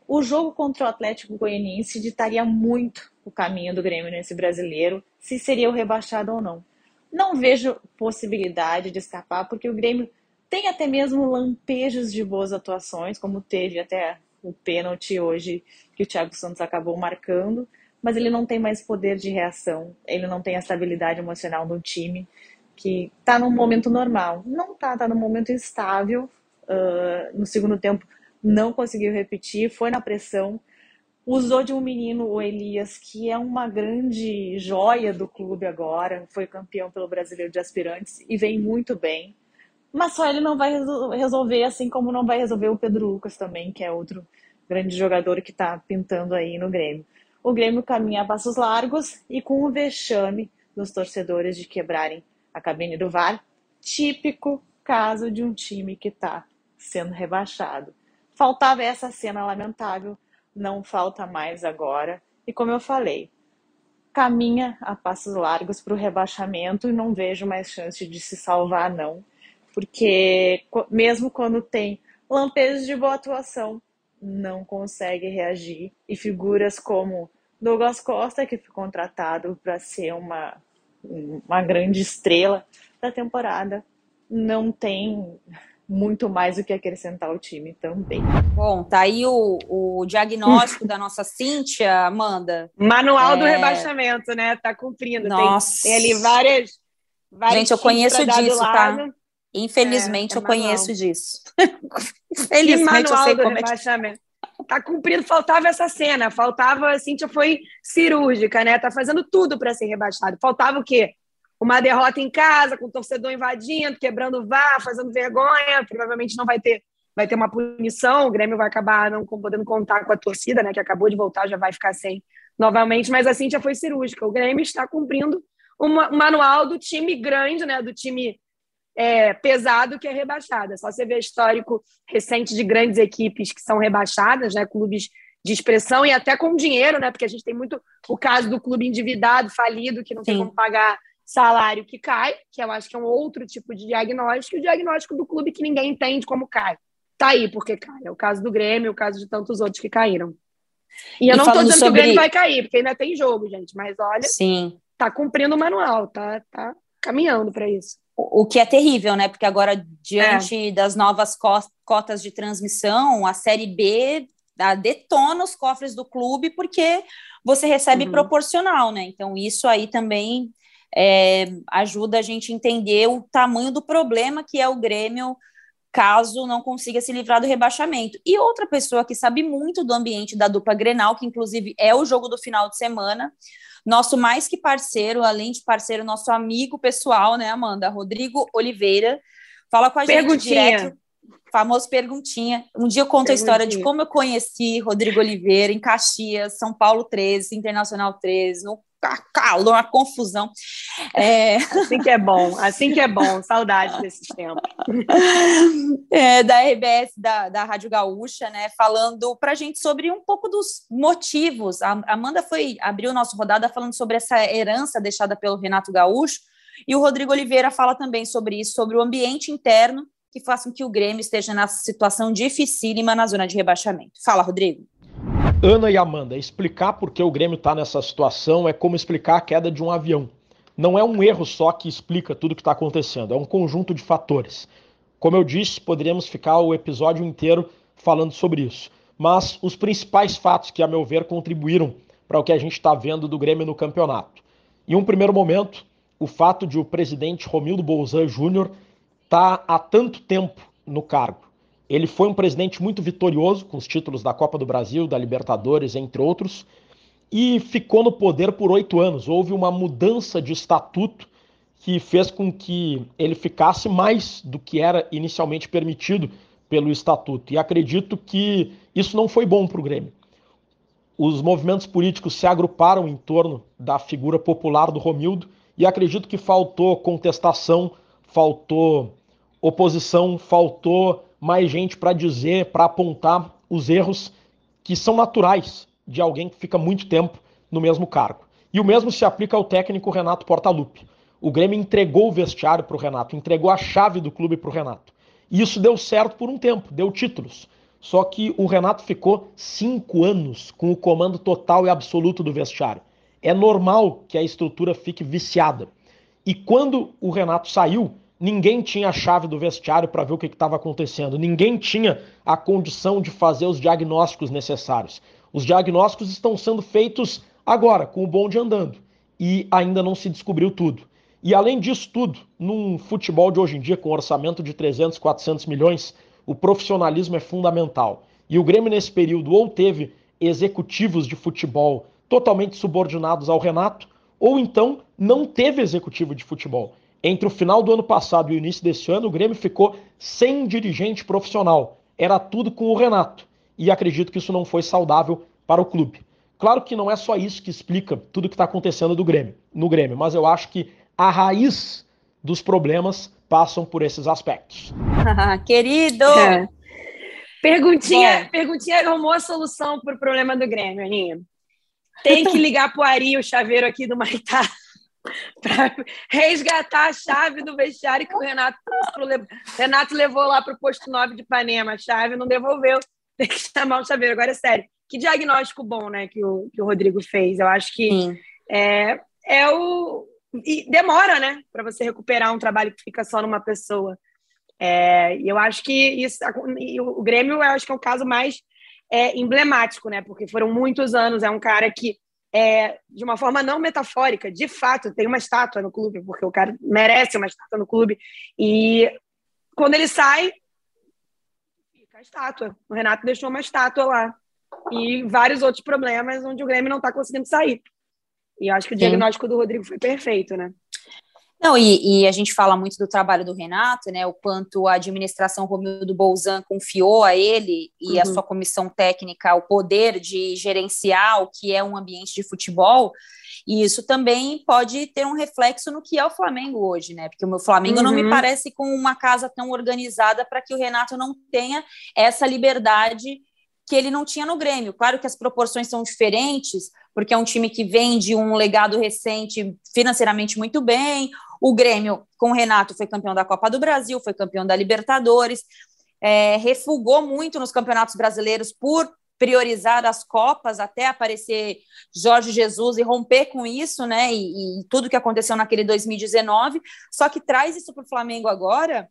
O jogo contra o Atlético Goianiense ditaria muito o caminho do Grêmio nesse brasileiro, se seria o rebaixado ou não. Não vejo possibilidade de escapar, porque o Grêmio tem até mesmo lampejos de boas atuações, como teve até o pênalti hoje que o Thiago Santos acabou marcando, mas ele não tem mais poder de reação, ele não tem a estabilidade emocional do time que está num momento normal. Não está, está num momento estável. Uh, no segundo tempo não conseguiu repetir, foi na pressão. Usou de um menino, o Elias, que é uma grande joia do clube agora, foi campeão pelo Brasileiro de Aspirantes e vem muito bem. Mas só ele não vai resolver, assim como não vai resolver o Pedro Lucas também, que é outro grande jogador que está pintando aí no Grêmio. O Grêmio caminha a passos largos e com o vexame dos torcedores de quebrarem a cabine do VAR, típico caso de um time que está sendo rebaixado. Faltava essa cena lamentável, não falta mais agora. E como eu falei, caminha a passos largos para o rebaixamento e não vejo mais chance de se salvar, não porque mesmo quando tem lampejos de boa atuação, não consegue reagir. E figuras como Douglas Costa, que foi contratado para ser uma, uma grande estrela da temporada, não tem muito mais o que acrescentar ao time também. Bom, tá aí o, o diagnóstico da nossa Cíntia, Amanda. Manual é... do rebaixamento, né? Tá cumprindo. Nossa. Tem, tem ali várias, várias Gente, eu conheço disso, tá? Infelizmente, é, é eu manual. conheço disso. Infelizmente, eu sei como rebaixamento. É Tá cumprindo, faltava essa cena, faltava, a Cíntia foi cirúrgica, né? Tá fazendo tudo para ser rebaixado. Faltava o quê? Uma derrota em casa, com o torcedor invadindo, quebrando o VAR, fazendo vergonha, provavelmente não vai ter vai ter uma punição, o Grêmio vai acabar não podendo contar com a torcida, né, que acabou de voltar, já vai ficar sem novamente, mas a Cíntia foi cirúrgica. O Grêmio está cumprindo o manual do time grande, né, do time é, pesado que é rebaixado. É só você ver histórico recente de grandes equipes que são rebaixadas, né, clubes de expressão e até com dinheiro, né, porque a gente tem muito o caso do clube endividado, falido, que não Sim. tem como pagar salário que cai, que eu acho que é um outro tipo de diagnóstico, e o diagnóstico do clube que ninguém entende como cai. Tá aí porque cai. É o caso do Grêmio, o caso de tantos outros que caíram. E eu e não estou dizendo sobre... que o Grêmio vai cair, porque ainda tem jogo, gente. Mas olha, Sim. tá cumprindo o manual, tá, tá caminhando para isso. O, o que é terrível, né? Porque agora, diante é. das novas cotas de transmissão, a Série B detona os cofres do clube porque você recebe uhum. proporcional, né? Então, isso aí também é, ajuda a gente a entender o tamanho do problema que é o Grêmio caso não consiga se livrar do rebaixamento. E outra pessoa que sabe muito do ambiente da dupla Grenal, que inclusive é o jogo do final de semana, nosso mais que parceiro, além de parceiro, nosso amigo pessoal, né, Amanda? Rodrigo Oliveira. Fala com a gente direto. Famoso perguntinha. Um dia eu conto a história de como eu conheci Rodrigo Oliveira em Caxias, São Paulo 13, Internacional 13, no calor, uma confusão. É... Assim que é bom, assim que é bom, saudades desses tempos. É, da RBS, da, da Rádio Gaúcha, né, falando para a gente sobre um pouco dos motivos. A Amanda foi abriu nossa rodada falando sobre essa herança deixada pelo Renato Gaúcho, e o Rodrigo Oliveira fala também sobre isso, sobre o ambiente interno que faça com que o Grêmio esteja nessa situação dificílima na zona de rebaixamento. Fala, Rodrigo. Ana e Amanda, explicar por que o Grêmio está nessa situação é como explicar a queda de um avião. Não é um erro só que explica tudo o que está acontecendo, é um conjunto de fatores. Como eu disse, poderíamos ficar o episódio inteiro falando sobre isso. Mas os principais fatos que, a meu ver, contribuíram para o que a gente está vendo do Grêmio no campeonato. Em um primeiro momento, o fato de o presidente Romildo Bolzan Júnior estar tá há tanto tempo no cargo. Ele foi um presidente muito vitorioso, com os títulos da Copa do Brasil, da Libertadores, entre outros, e ficou no poder por oito anos. Houve uma mudança de estatuto que fez com que ele ficasse mais do que era inicialmente permitido pelo estatuto. E acredito que isso não foi bom para o Grêmio. Os movimentos políticos se agruparam em torno da figura popular do Romildo e acredito que faltou contestação, faltou oposição, faltou mais gente para dizer, para apontar os erros que são naturais de alguém que fica muito tempo no mesmo cargo. E o mesmo se aplica ao técnico Renato Portaluppi. O Grêmio entregou o vestiário para o Renato, entregou a chave do clube para o Renato. E isso deu certo por um tempo, deu títulos. Só que o Renato ficou cinco anos com o comando total e absoluto do vestiário. É normal que a estrutura fique viciada. E quando o Renato saiu, ninguém tinha a chave do vestiário para ver o que estava acontecendo, ninguém tinha a condição de fazer os diagnósticos necessários. Os diagnósticos estão sendo feitos agora, com o bonde andando, e ainda não se descobriu tudo. E além disso tudo, num futebol de hoje em dia, com orçamento de 300, 400 milhões, o profissionalismo é fundamental. E o Grêmio, nesse período, ou teve executivos de futebol totalmente subordinados ao Renato, ou então não teve executivo de futebol. Entre o final do ano passado e o início desse ano, o Grêmio ficou sem dirigente profissional. Era tudo com o Renato. E acredito que isso não foi saudável para o clube. Claro que não é só isso que explica tudo o que está acontecendo do Grêmio, no Grêmio, mas eu acho que a raiz dos problemas passam por esses aspectos. Querido! É. Perguntinha, perguntinha arrumou a solução para o problema do Grêmio, Aninha. Tem que ligar para o Ari, o chaveiro aqui do Maitá para resgatar a chave do vestiário que o Renato Renato levou lá para o posto 9 de Ipanema. A chave não devolveu. Tem que chamar o chaveiro. Agora é sério. Que diagnóstico bom, né, que o, que o Rodrigo fez. Eu acho que é, é o. E demora, né, para você recuperar um trabalho que fica só numa pessoa. É, e eu acho que isso, o Grêmio, eu acho que é o caso mais é, emblemático, né? Porque foram muitos anos. É um cara que é, de uma forma não metafórica, de fato, tem uma estátua no clube, porque o cara merece uma estátua no clube. E quando ele sai, fica a estátua. O Renato deixou uma estátua lá. E vários outros problemas onde o Grêmio não está conseguindo sair. E eu acho que o diagnóstico Sim. do Rodrigo foi perfeito, né? Não, e, e, a gente fala muito do trabalho do Renato, né? O quanto a administração Romildo Bolzan confiou a ele e uhum. a sua comissão técnica o poder de gerenciar o que é um ambiente de futebol. E isso também pode ter um reflexo no que é o Flamengo hoje, né? Porque o meu Flamengo uhum. não me uhum. parece com uma casa tão organizada para que o Renato não tenha essa liberdade que ele não tinha no Grêmio. Claro que as proporções são diferentes, porque é um time que vem de um legado recente financeiramente muito bem. O Grêmio, com o Renato, foi campeão da Copa do Brasil, foi campeão da Libertadores, é, refugou muito nos campeonatos brasileiros por priorizar as Copas até aparecer Jorge Jesus e romper com isso, né? E, e tudo que aconteceu naquele 2019. Só que traz isso para o Flamengo agora.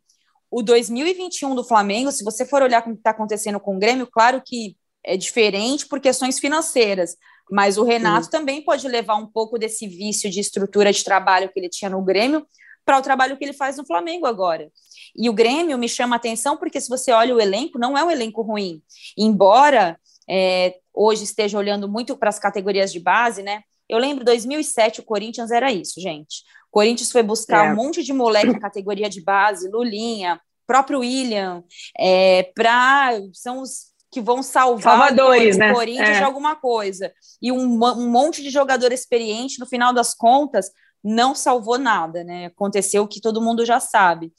O 2021 do Flamengo, se você for olhar o que está acontecendo com o Grêmio, claro que é diferente por questões financeiras, mas o Renato Sim. também pode levar um pouco desse vício de estrutura de trabalho que ele tinha no Grêmio para o trabalho que ele faz no Flamengo agora. E o Grêmio me chama atenção porque se você olha o elenco, não é um elenco ruim. Embora é, hoje esteja olhando muito para as categorias de base, né? Eu lembro 2007 o Corinthians era isso, gente. O Corinthians foi buscar é. um monte de moleque categoria de base, Lulinha, próprio William, é, para são os que vão salvar Salvadores, o né? Corinthians é. de alguma coisa. E um, um monte de jogador experiente, no final das contas, não salvou nada, né? Aconteceu o que todo mundo já sabe.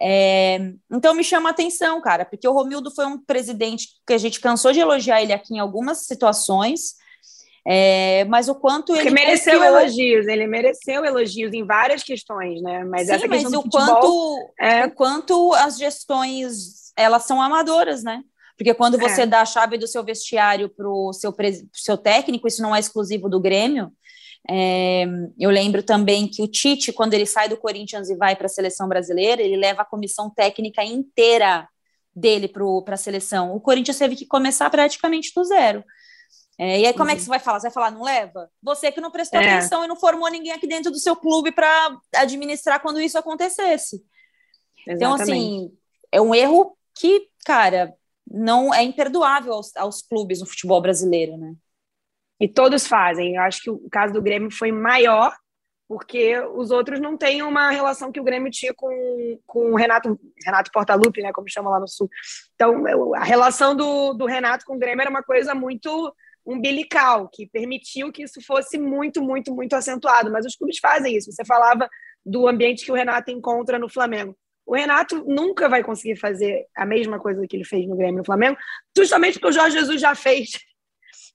É, então me chama a atenção, cara, porque o Romildo foi um presidente que a gente cansou de elogiar ele aqui em algumas situações, é, mas o quanto Porque ele mereceu elogios, ele mereceu elogios em várias questões, né? Mas Sim, essa mas questão o futebol, quanto, é... o quanto as gestões elas são amadoras, né? Porque quando você é. dá a chave do seu vestiário para o seu, seu técnico, isso não é exclusivo do Grêmio. É, eu lembro também que o Tite, quando ele sai do Corinthians e vai para a seleção brasileira, ele leva a comissão técnica inteira dele para a seleção. O Corinthians teve que começar praticamente do zero. É, e aí, como uhum. é que uhum. você vai falar? Você vai falar, não leva? Você que não prestou é. atenção e não formou ninguém aqui dentro do seu clube para administrar quando isso acontecesse. Exatamente. Então, assim, é um erro que, cara, não é imperdoável aos, aos clubes no futebol brasileiro, né? E todos fazem. Eu acho que o caso do Grêmio foi maior, porque os outros não têm uma relação que o Grêmio tinha com, com o Renato, Renato Portaluppi, né, como chama lá no Sul. Então, a relação do, do Renato com o Grêmio era uma coisa muito umbilical, que permitiu que isso fosse muito, muito, muito acentuado. Mas os clubes fazem isso. Você falava do ambiente que o Renato encontra no Flamengo. O Renato nunca vai conseguir fazer a mesma coisa que ele fez no Grêmio no Flamengo, justamente porque o Jorge Jesus já fez.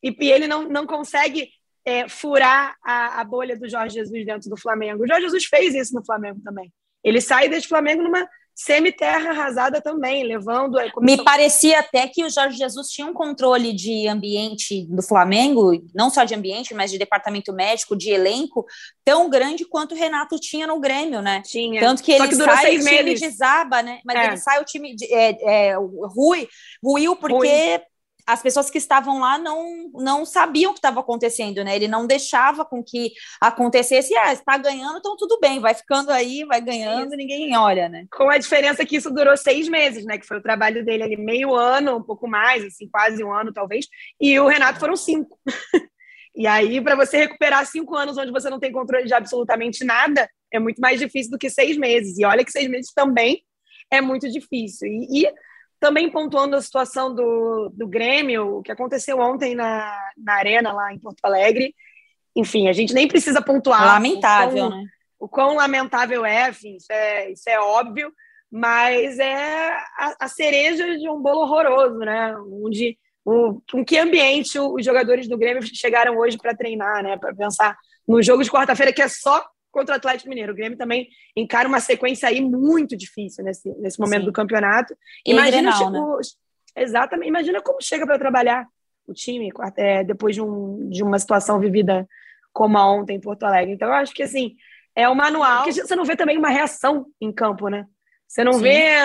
E, e ele não, não consegue é, furar a, a bolha do Jorge Jesus dentro do Flamengo. O Jorge Jesus fez isso no Flamengo também. Ele sai desse Flamengo numa semi-terra arrasada também, levando. A comissão... Me parecia até que o Jorge Jesus tinha um controle de ambiente do Flamengo, não só de ambiente, mas de departamento médico, de elenco, tão grande quanto o Renato tinha no Grêmio, né? Tinha. Tanto que ele que sai o time desaba, né? Mas é. ele sai o time de, é, é, rui, ruiu porque Rui as pessoas que estavam lá não, não sabiam o que estava acontecendo, né? Ele não deixava com que acontecesse, ah, está ganhando, então tudo bem, vai ficando aí, vai ganhando, ninguém olha, né? Com a diferença que isso durou seis meses, né? Que foi o trabalho dele ali, meio ano, um pouco mais, assim, quase um ano, talvez, e o Renato foram cinco. e aí, para você recuperar cinco anos onde você não tem controle de absolutamente nada, é muito mais difícil do que seis meses. E olha que seis meses também é muito difícil. E, e também pontuando a situação do, do Grêmio, o que aconteceu ontem na, na Arena, lá em Porto Alegre. Enfim, a gente nem precisa pontuar. Lamentável, o quão, né? O quão lamentável é, enfim, isso é, isso é óbvio, mas é a, a cereja de um bolo horroroso, né? Onde, o, com que ambiente os jogadores do Grêmio chegaram hoje para treinar, né? Para pensar no jogo de quarta-feira, que é só contra o Atlético Mineiro. O Grêmio também encara uma sequência aí muito difícil nesse, nesse momento Sim. do campeonato. E imagina, Grenal, tipo, né? exatamente, imagina como chega para trabalhar o time é, depois de, um, de uma situação vivida como a ontem em Porto Alegre. Então, eu acho que assim, é o manual. Porque você não vê também uma reação em campo, né? Você não Sim. vê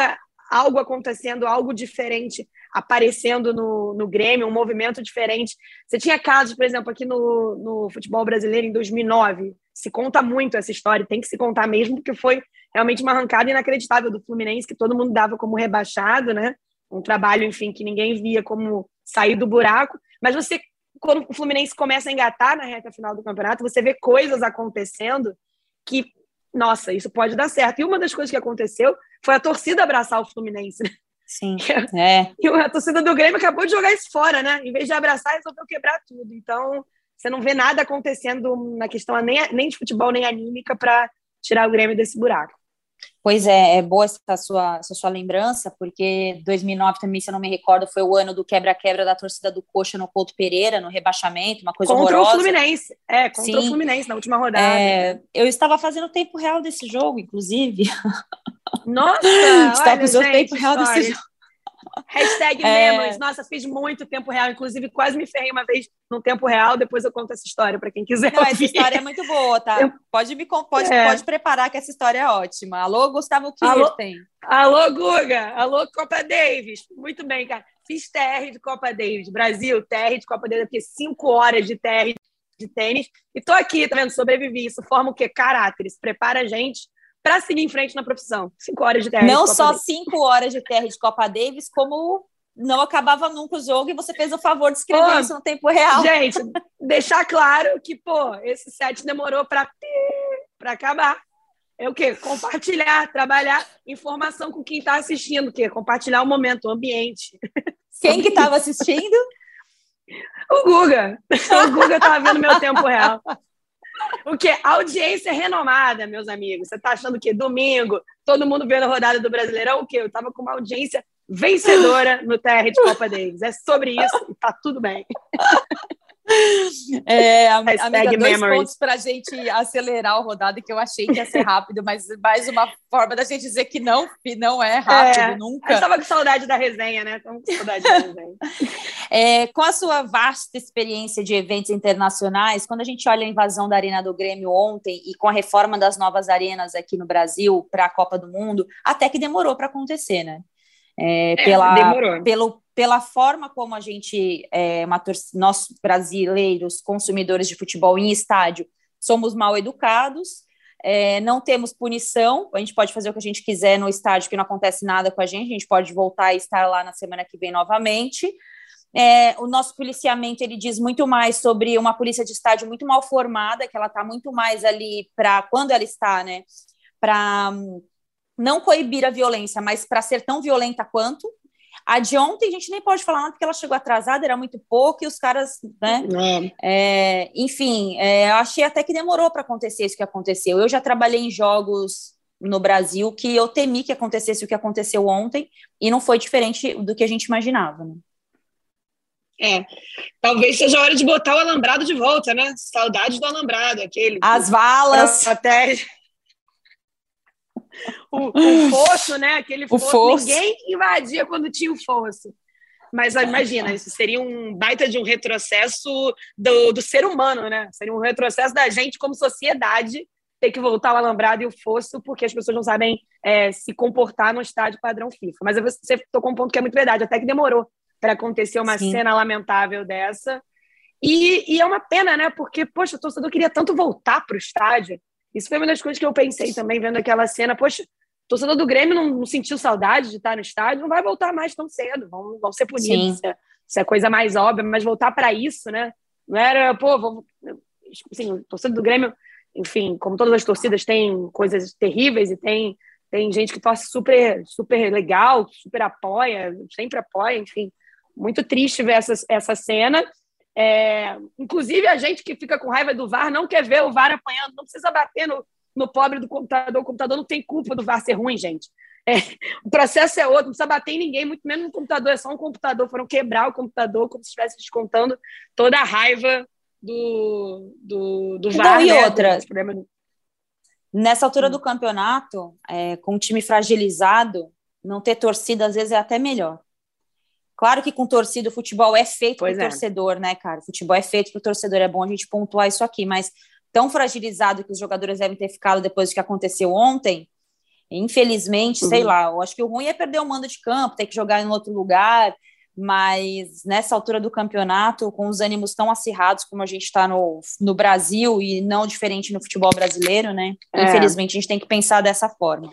algo acontecendo, algo diferente aparecendo no, no Grêmio, um movimento diferente. Você tinha casos, por exemplo, aqui no, no futebol brasileiro em 2009, se conta muito essa história, tem que se contar mesmo, porque foi realmente uma arrancada inacreditável do Fluminense, que todo mundo dava como rebaixado, né? Um trabalho, enfim, que ninguém via como sair do buraco. Mas você, quando o Fluminense começa a engatar na reta final do campeonato, você vê coisas acontecendo que, nossa, isso pode dar certo. E uma das coisas que aconteceu foi a torcida abraçar o Fluminense. Né? Sim. É. E a torcida do Grêmio acabou de jogar isso fora, né? Em vez de abraçar, resolveu quebrar tudo. Então, você não vê nada acontecendo na questão nem, nem de futebol, nem anímica para tirar o Grêmio desse buraco. Pois é, é boa essa sua, essa sua lembrança, porque 2009 também, se eu não me recordo, foi o ano do quebra-quebra da torcida do Coxa no Couto Pereira, no rebaixamento, uma coisa contra horrorosa. Contra o Fluminense, é, contra Sim. o Fluminense na última rodada. É, eu estava fazendo o tempo real desse jogo, inclusive. Nossa! estava fazendo o tempo real desse jogo. Hashtag é... memes. Nossa, fiz muito tempo real. Inclusive, quase me ferrei uma vez no tempo real. Depois eu conto essa história para quem quiser. Não, essa história é muito boa, tá? Eu... Pode me pode, é. pode preparar que essa história é ótima. Alô, Gustavo Kirten. Alô, Alô, Guga. Alô, Copa Davis. Muito bem, cara. Fiz TR de Copa Davis. Brasil, TR de Copa Davis. Aqui, cinco horas de TR de tênis. E tô aqui, tá vendo? Sobrevivi. Isso forma o quê? Caráter. Isso prepara a gente para seguir em frente na profissão. Cinco horas de terra. Não de só Davis. cinco horas de terra de Copa Davis, como não acabava nunca o jogo e você fez o favor de escrever pô, isso no tempo real. Gente, deixar claro que, pô, esse set demorou para para acabar. É o quê? Compartilhar, trabalhar informação com quem está assistindo, o quê? Compartilhar o momento, o ambiente. Quem que estava assistindo? o Guga. O Guga estava vendo meu tempo real. O que? Audiência renomada, meus amigos. Você está achando que domingo, todo mundo vendo a rodada do Brasileirão? O quê? Eu estava com uma audiência vencedora no TR de Copa Davis. É sobre isso e tá tudo bem. É, amiga, dois memories. pontos para a gente acelerar o rodada que eu achei que ia ser rápido, mas mais uma forma da gente dizer que não, que não é rápido, é, nunca. Eu estava com saudade da resenha, né? Estamos com saudade da resenha. É, com a sua vasta experiência de eventos internacionais, quando a gente olha a invasão da Arena do Grêmio ontem e com a reforma das novas arenas aqui no Brasil para a Copa do Mundo, até que demorou para acontecer, né? É, é, pela, pelo, pela forma como a gente, é, nós brasileiros, consumidores de futebol em estádio, somos mal educados, é, não temos punição, a gente pode fazer o que a gente quiser no estádio, que não acontece nada com a gente, a gente pode voltar e estar lá na semana que vem novamente. É, o nosso policiamento ele diz muito mais sobre uma polícia de estádio muito mal formada, que ela está muito mais ali para quando ela está, né? Para não coibir a violência, mas para ser tão violenta quanto. A de ontem a gente nem pode falar nada porque ela chegou atrasada, era muito pouco e os caras, né? É, enfim, é, eu achei até que demorou para acontecer isso que aconteceu. Eu já trabalhei em jogos no Brasil que eu temi que acontecesse o que aconteceu ontem e não foi diferente do que a gente imaginava. Né? É, talvez seja a hora de botar o alambrado de volta, né? Saudade do alambrado, aquele. As valas. Até o, o fosso, né? Aquele fosso, fosso. Ninguém invadia quando tinha o fosso. Mas imagina, isso seria um baita de um retrocesso do, do ser humano, né? Seria um retrocesso da gente como sociedade ter que voltar o alambrado e o fosso porque as pessoas não sabem é, se comportar no estádio padrão FIFA. Mas você tocou um ponto que é muito verdade, até que demorou para acontecer uma Sim. cena lamentável dessa. E, e, é uma pena, né? Porque, poxa, o torcedor queria tanto voltar para o estádio. Isso foi uma das coisas que eu pensei também, vendo aquela cena. Poxa, torcedor do Grêmio não, não, sentiu saudade de estar no estádio, não vai voltar mais tão cedo, vão, vão ser punidos. Isso é, isso é coisa mais óbvia, mas voltar para isso, né? Não era, pô, vamos, assim, o torcedor do Grêmio, enfim, como todas as torcidas, tem coisas terríveis e tem, tem gente que torce super, super legal, super apoia, sempre apoia, enfim. Muito triste ver essa, essa cena. É, inclusive, a gente que fica com raiva do VAR não quer ver o VAR apanhando, não precisa bater no, no pobre do computador. O computador não tem culpa do VAR ser ruim, gente. É, o processo é outro, não precisa bater em ninguém, muito menos no computador, é só um computador. Foram quebrar o computador como se estivesse descontando toda a raiva do, do, do VAR. Não, e né? outra. Nessa altura do campeonato, é, com o time fragilizado, não ter torcida às vezes é até melhor. Claro que com torcida o futebol é feito para o é. torcedor, né, cara? O futebol é feito para o torcedor, é bom a gente pontuar isso aqui, mas tão fragilizado que os jogadores devem ter ficado depois do que aconteceu ontem, infelizmente, uhum. sei lá, eu acho que o ruim é perder o mando de campo, ter que jogar em outro lugar, mas nessa altura do campeonato, com os ânimos tão acirrados como a gente está no, no Brasil e não diferente no futebol brasileiro, né? É. Infelizmente, a gente tem que pensar dessa forma.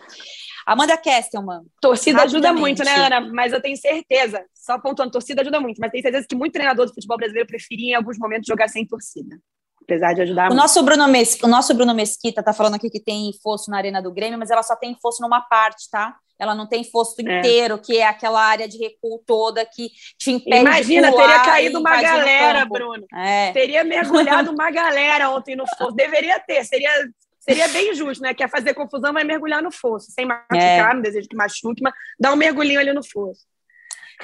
Amanda Kestelman. Torcida ajuda muito, né, Ana? Mas eu tenho certeza, só pontuando, torcida ajuda muito, mas tenho certeza que muito treinador do futebol brasileiro preferia em alguns momentos jogar sem torcida. Apesar de ajudar o muito. Nosso Bruno Mes... O nosso Bruno Mesquita tá falando aqui que tem fosso na Arena do Grêmio, mas ela só tem fosso numa parte, tá? Ela não tem fosso é. inteiro, que é aquela área de recuo toda que te impede Imagina, teria caído uma galera, Bruno. É. Teria mergulhado uma galera ontem no fosso. Deveria ter, seria, seria bem justo, né? Quer fazer confusão, vai mergulhar no fosso, sem machucar, é. não desejo que machuque, mas dá um mergulhinho ali no fosso.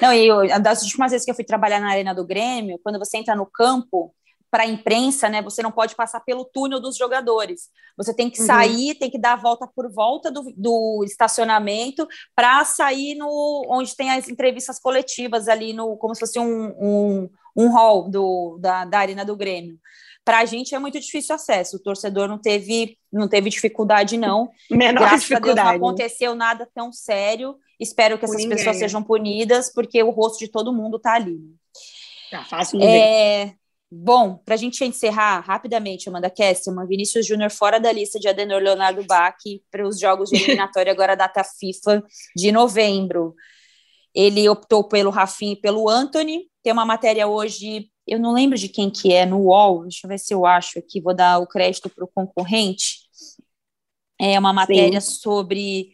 Não, e eu, das últimas vezes que eu fui trabalhar na Arena do Grêmio, quando você entra no campo, para a imprensa, né? Você não pode passar pelo túnel dos jogadores. Você tem que uhum. sair, tem que dar a volta por volta do, do estacionamento para sair no onde tem as entrevistas coletivas ali no como se fosse um, um, um hall do, da, da arena do Grêmio. Para a gente é muito difícil acesso. O torcedor não teve não teve dificuldade não. Menor Graças dificuldade. a Deus não aconteceu nada tão sério. Espero que essas pessoas sejam punidas porque o rosto de todo mundo está ali. Tá fácil é... ver. Bom, para a gente encerrar rapidamente, Amanda Kesselman, Vinícius Júnior fora da lista de Adenor Leonardo Bach para os jogos de eliminatória agora data FIFA de novembro. Ele optou pelo Rafinha e pelo Anthony. Tem uma matéria hoje, eu não lembro de quem que é, no UOL, deixa eu ver se eu acho aqui, vou dar o crédito para o concorrente. É uma matéria Sim. sobre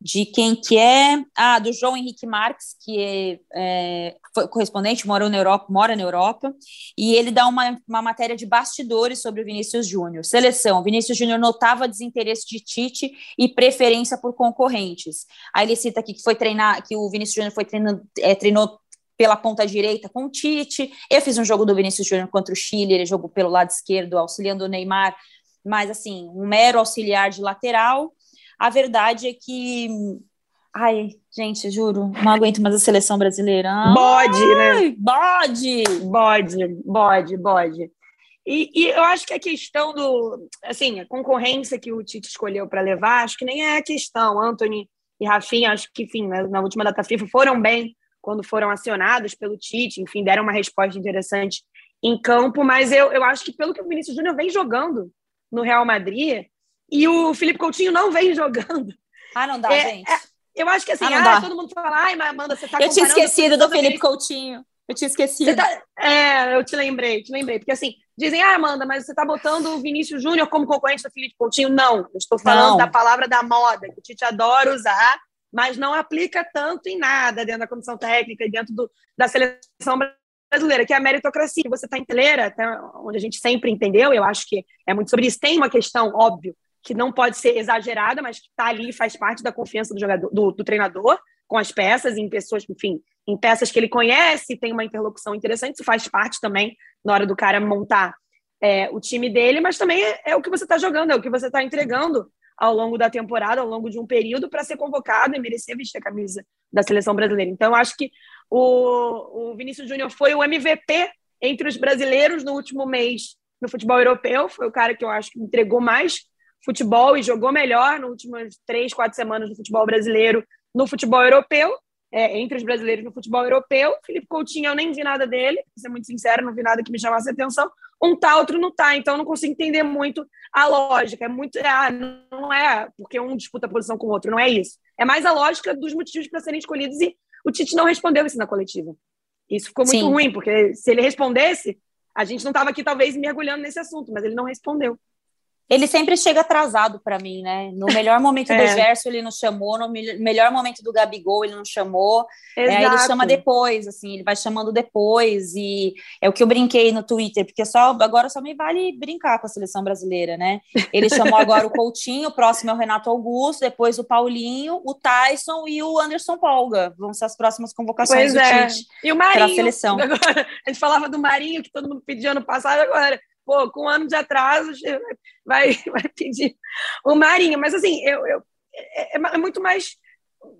de quem que é, ah, do João Henrique Marques, que é, é, foi correspondente, mora na Europa, mora na Europa, e ele dá uma, uma matéria de bastidores sobre o Vinícius Júnior. Seleção, Vinícius Júnior notava desinteresse de Tite e preferência por concorrentes. Aí ele cita aqui que foi treinar, que o Vinícius Júnior foi treinando, é, treinou pela ponta direita com o Tite. Eu fiz um jogo do Vinícius Júnior contra o Chile, ele jogou pelo lado esquerdo, auxiliando o Neymar, mas assim, um mero auxiliar de lateral. A verdade é que. Ai, gente, juro, não aguento mais a seleção brasileira. Bode, né? Bode! Bode, bode, bode. E, e, eu acho que a questão do. Assim, a concorrência que o Tite escolheu para levar, acho que nem é a questão. Anthony e Rafinha, acho que, enfim, na, na última data FIFA foram bem quando foram acionados pelo Tite, enfim, deram uma resposta interessante em campo, mas eu, eu acho que pelo que o Vinícius Júnior vem jogando no Real Madrid, e o Felipe Coutinho não vem jogando. Ah, não dá, é, gente. É, eu acho que assim, ah, ah todo mundo fala, ai, mas Amanda, você tá Eu tinha esquecido do Felipe Coutinho. Eu tinha esquecido. Tá... É, eu te lembrei, te lembrei. Porque assim, dizem, ah, Amanda, mas você tá botando o Vinícius Júnior como concorrente do Felipe Coutinho. Não, eu estou falando não. da palavra da moda, que o Tite adora usar, mas não aplica tanto em nada dentro da comissão técnica e dentro do, da seleção brasileira, que é a meritocracia. Você está inteira, até onde a gente sempre entendeu, eu acho que é muito sobre isso. Tem uma questão, óbvio, que não pode ser exagerada, mas que está ali faz parte da confiança do jogador, do, do, treinador com as peças, em pessoas, enfim, em peças que ele conhece, tem uma interlocução interessante, isso faz parte também na hora do cara montar é, o time dele, mas também é, é o que você está jogando, é o que você está entregando ao longo da temporada, ao longo de um período, para ser convocado e merecer vestir a camisa da seleção brasileira. Então, acho que o, o Vinícius Júnior foi o MVP entre os brasileiros no último mês no futebol europeu, foi o cara que eu acho que entregou mais futebol e jogou melhor nas últimas três, quatro semanas no futebol brasileiro, no futebol europeu, é, entre os brasileiros no futebol europeu. Felipe Coutinho, eu nem vi nada dele, pra ser muito sincero, não vi nada que me chamasse a atenção. Um tá, outro não tá, então não consigo entender muito a lógica. É muito. Ah, não é porque um disputa a posição com o outro, não é isso. É mais a lógica dos motivos para serem escolhidos e o Tite não respondeu isso na coletiva. Isso ficou muito Sim. ruim, porque se ele respondesse, a gente não estava aqui talvez mergulhando nesse assunto, mas ele não respondeu. Ele sempre chega atrasado para mim, né? No melhor momento é. do Gerson ele não chamou, no melhor momento do Gabigol ele não chamou. É, ele chama depois, assim, ele vai chamando depois e é o que eu brinquei no Twitter, porque só agora só me vale brincar com a seleção brasileira, né? Ele chamou agora o Coutinho, o próximo é o Renato Augusto, depois o Paulinho, o Tyson e o Anderson Polga. Vão ser as próximas convocações pois do é. Tite e o Marinho, para a seleção. Agora, a gente falava do Marinho que todo mundo pediu ano passado agora pô, com um ano de atraso, vai, vai pedir o Marinho. Mas, assim, eu, eu é, é, é, muito mais.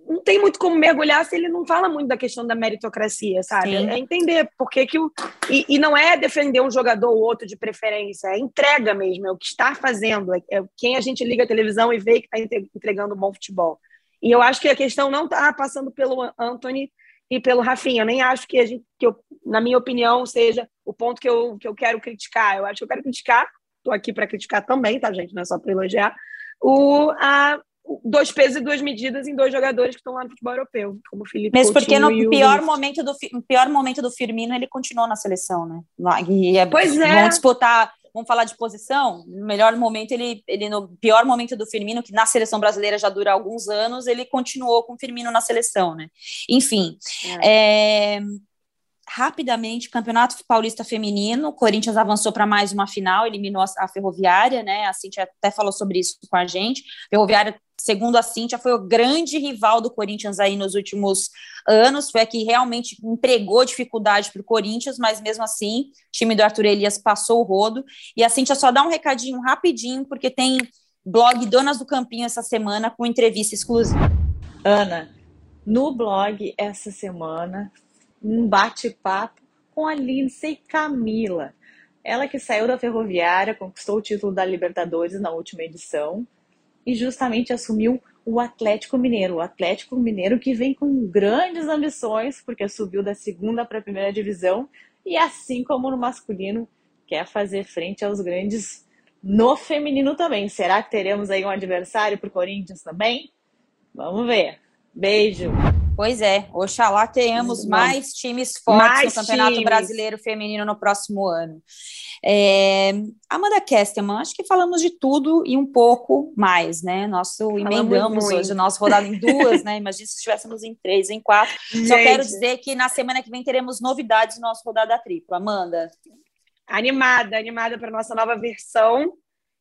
Não tem muito como mergulhar se ele não fala muito da questão da meritocracia, sabe? Sim. É entender por que, que o. E, e, não é defender um jogador ou outro de preferência, é entrega mesmo, é o que está fazendo, é, é quem a gente liga a televisão e vê que está entregando bom futebol. E eu acho que a questão não está passando pelo Anthony e pelo Rafinha. Eu nem acho que a gente, que eu, na minha opinião, seja o ponto que eu, que eu quero criticar. Eu acho que eu quero criticar, estou aqui para criticar também, tá, gente? Não é só para elogiar, o, a, dois pesos e duas medidas em dois jogadores que estão lá no futebol europeu, como o Felipe Mesmo porque no pior momento, do, pior momento do Firmino ele continuou na seleção, né? E é, pois é. Vão disputar vamos falar de posição, no melhor momento, ele, ele no pior momento do Firmino, que na seleção brasileira já dura alguns anos, ele continuou com o Firmino na seleção, né? Enfim, é. É, rapidamente, Campeonato Paulista Feminino, o Corinthians avançou para mais uma final, eliminou a, a, Ferroviária, né? A Cintia até falou sobre isso com a gente. Ferroviária, segundo a Cintia, foi o grande rival do Corinthians aí nos últimos anos, foi a que realmente empregou dificuldade para o Corinthians, mas mesmo assim, o time do Arthur Elias passou o rodo. E a Cintia só dá um recadinho rapidinho, porque tem blog Donas do Campinho essa semana com entrevista exclusiva. Ana, no blog essa semana um bate-papo com a Lindsay Camila. Ela que saiu da Ferroviária, conquistou o título da Libertadores na última edição e justamente assumiu o Atlético Mineiro. O Atlético Mineiro que vem com grandes ambições, porque subiu da segunda para a primeira divisão e, assim como no masculino, quer fazer frente aos grandes no feminino também. Será que teremos aí um adversário para o Corinthians também? Vamos ver. Beijo! Pois é, oxalá tenhamos mais times fortes mais no Campeonato times. Brasileiro Feminino no próximo ano. É, Amanda Kesterman, acho que falamos de tudo e um pouco mais, né? Nosso emendamos hoje, nosso rodado em duas, né? Imagina se estivéssemos em três, em quatro. Gente. Só quero dizer que na semana que vem teremos novidades no nosso rodada triplo. Amanda. Animada, animada para nossa nova versão.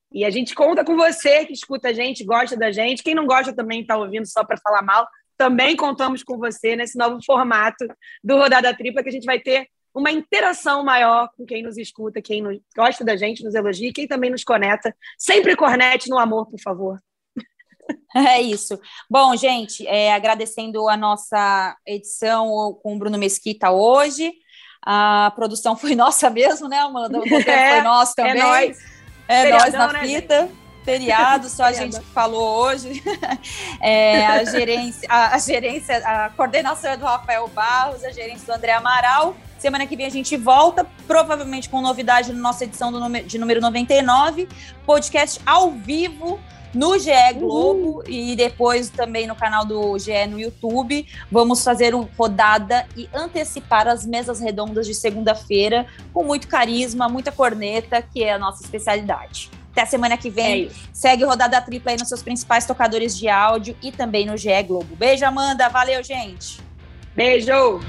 E a gente conta com você que escuta a gente, gosta da gente. Quem não gosta também está ouvindo só para falar mal também contamos com você nesse novo formato do Rodada Tripla, que a gente vai ter uma interação maior com quem nos escuta, quem nos, gosta da gente, nos elogia, quem também nos conecta. Sempre cornete no amor, por favor. É isso. Bom, gente, é, agradecendo a nossa edição com o Bruno Mesquita hoje. A produção foi nossa mesmo, né, Amanda? O é, foi nosso também. É nós. É nós na né, fita. Gente? Feriado, só a gente falou hoje. É, a gerência, a, a, gerência, a coordenação é do Rafael Barros, a gerência do André Amaral. Semana que vem a gente volta, provavelmente com novidade na nossa edição do, de número 99, podcast ao vivo no GE Globo uhum. e depois também no canal do GE no YouTube. Vamos fazer uma rodada e antecipar as mesas redondas de segunda-feira com muito carisma, muita corneta, que é a nossa especialidade. Até a semana que vem. É Segue Rodada Tripla aí nos seus principais tocadores de áudio e também no GE Globo. Beijo, Amanda. Valeu, gente. Beijo.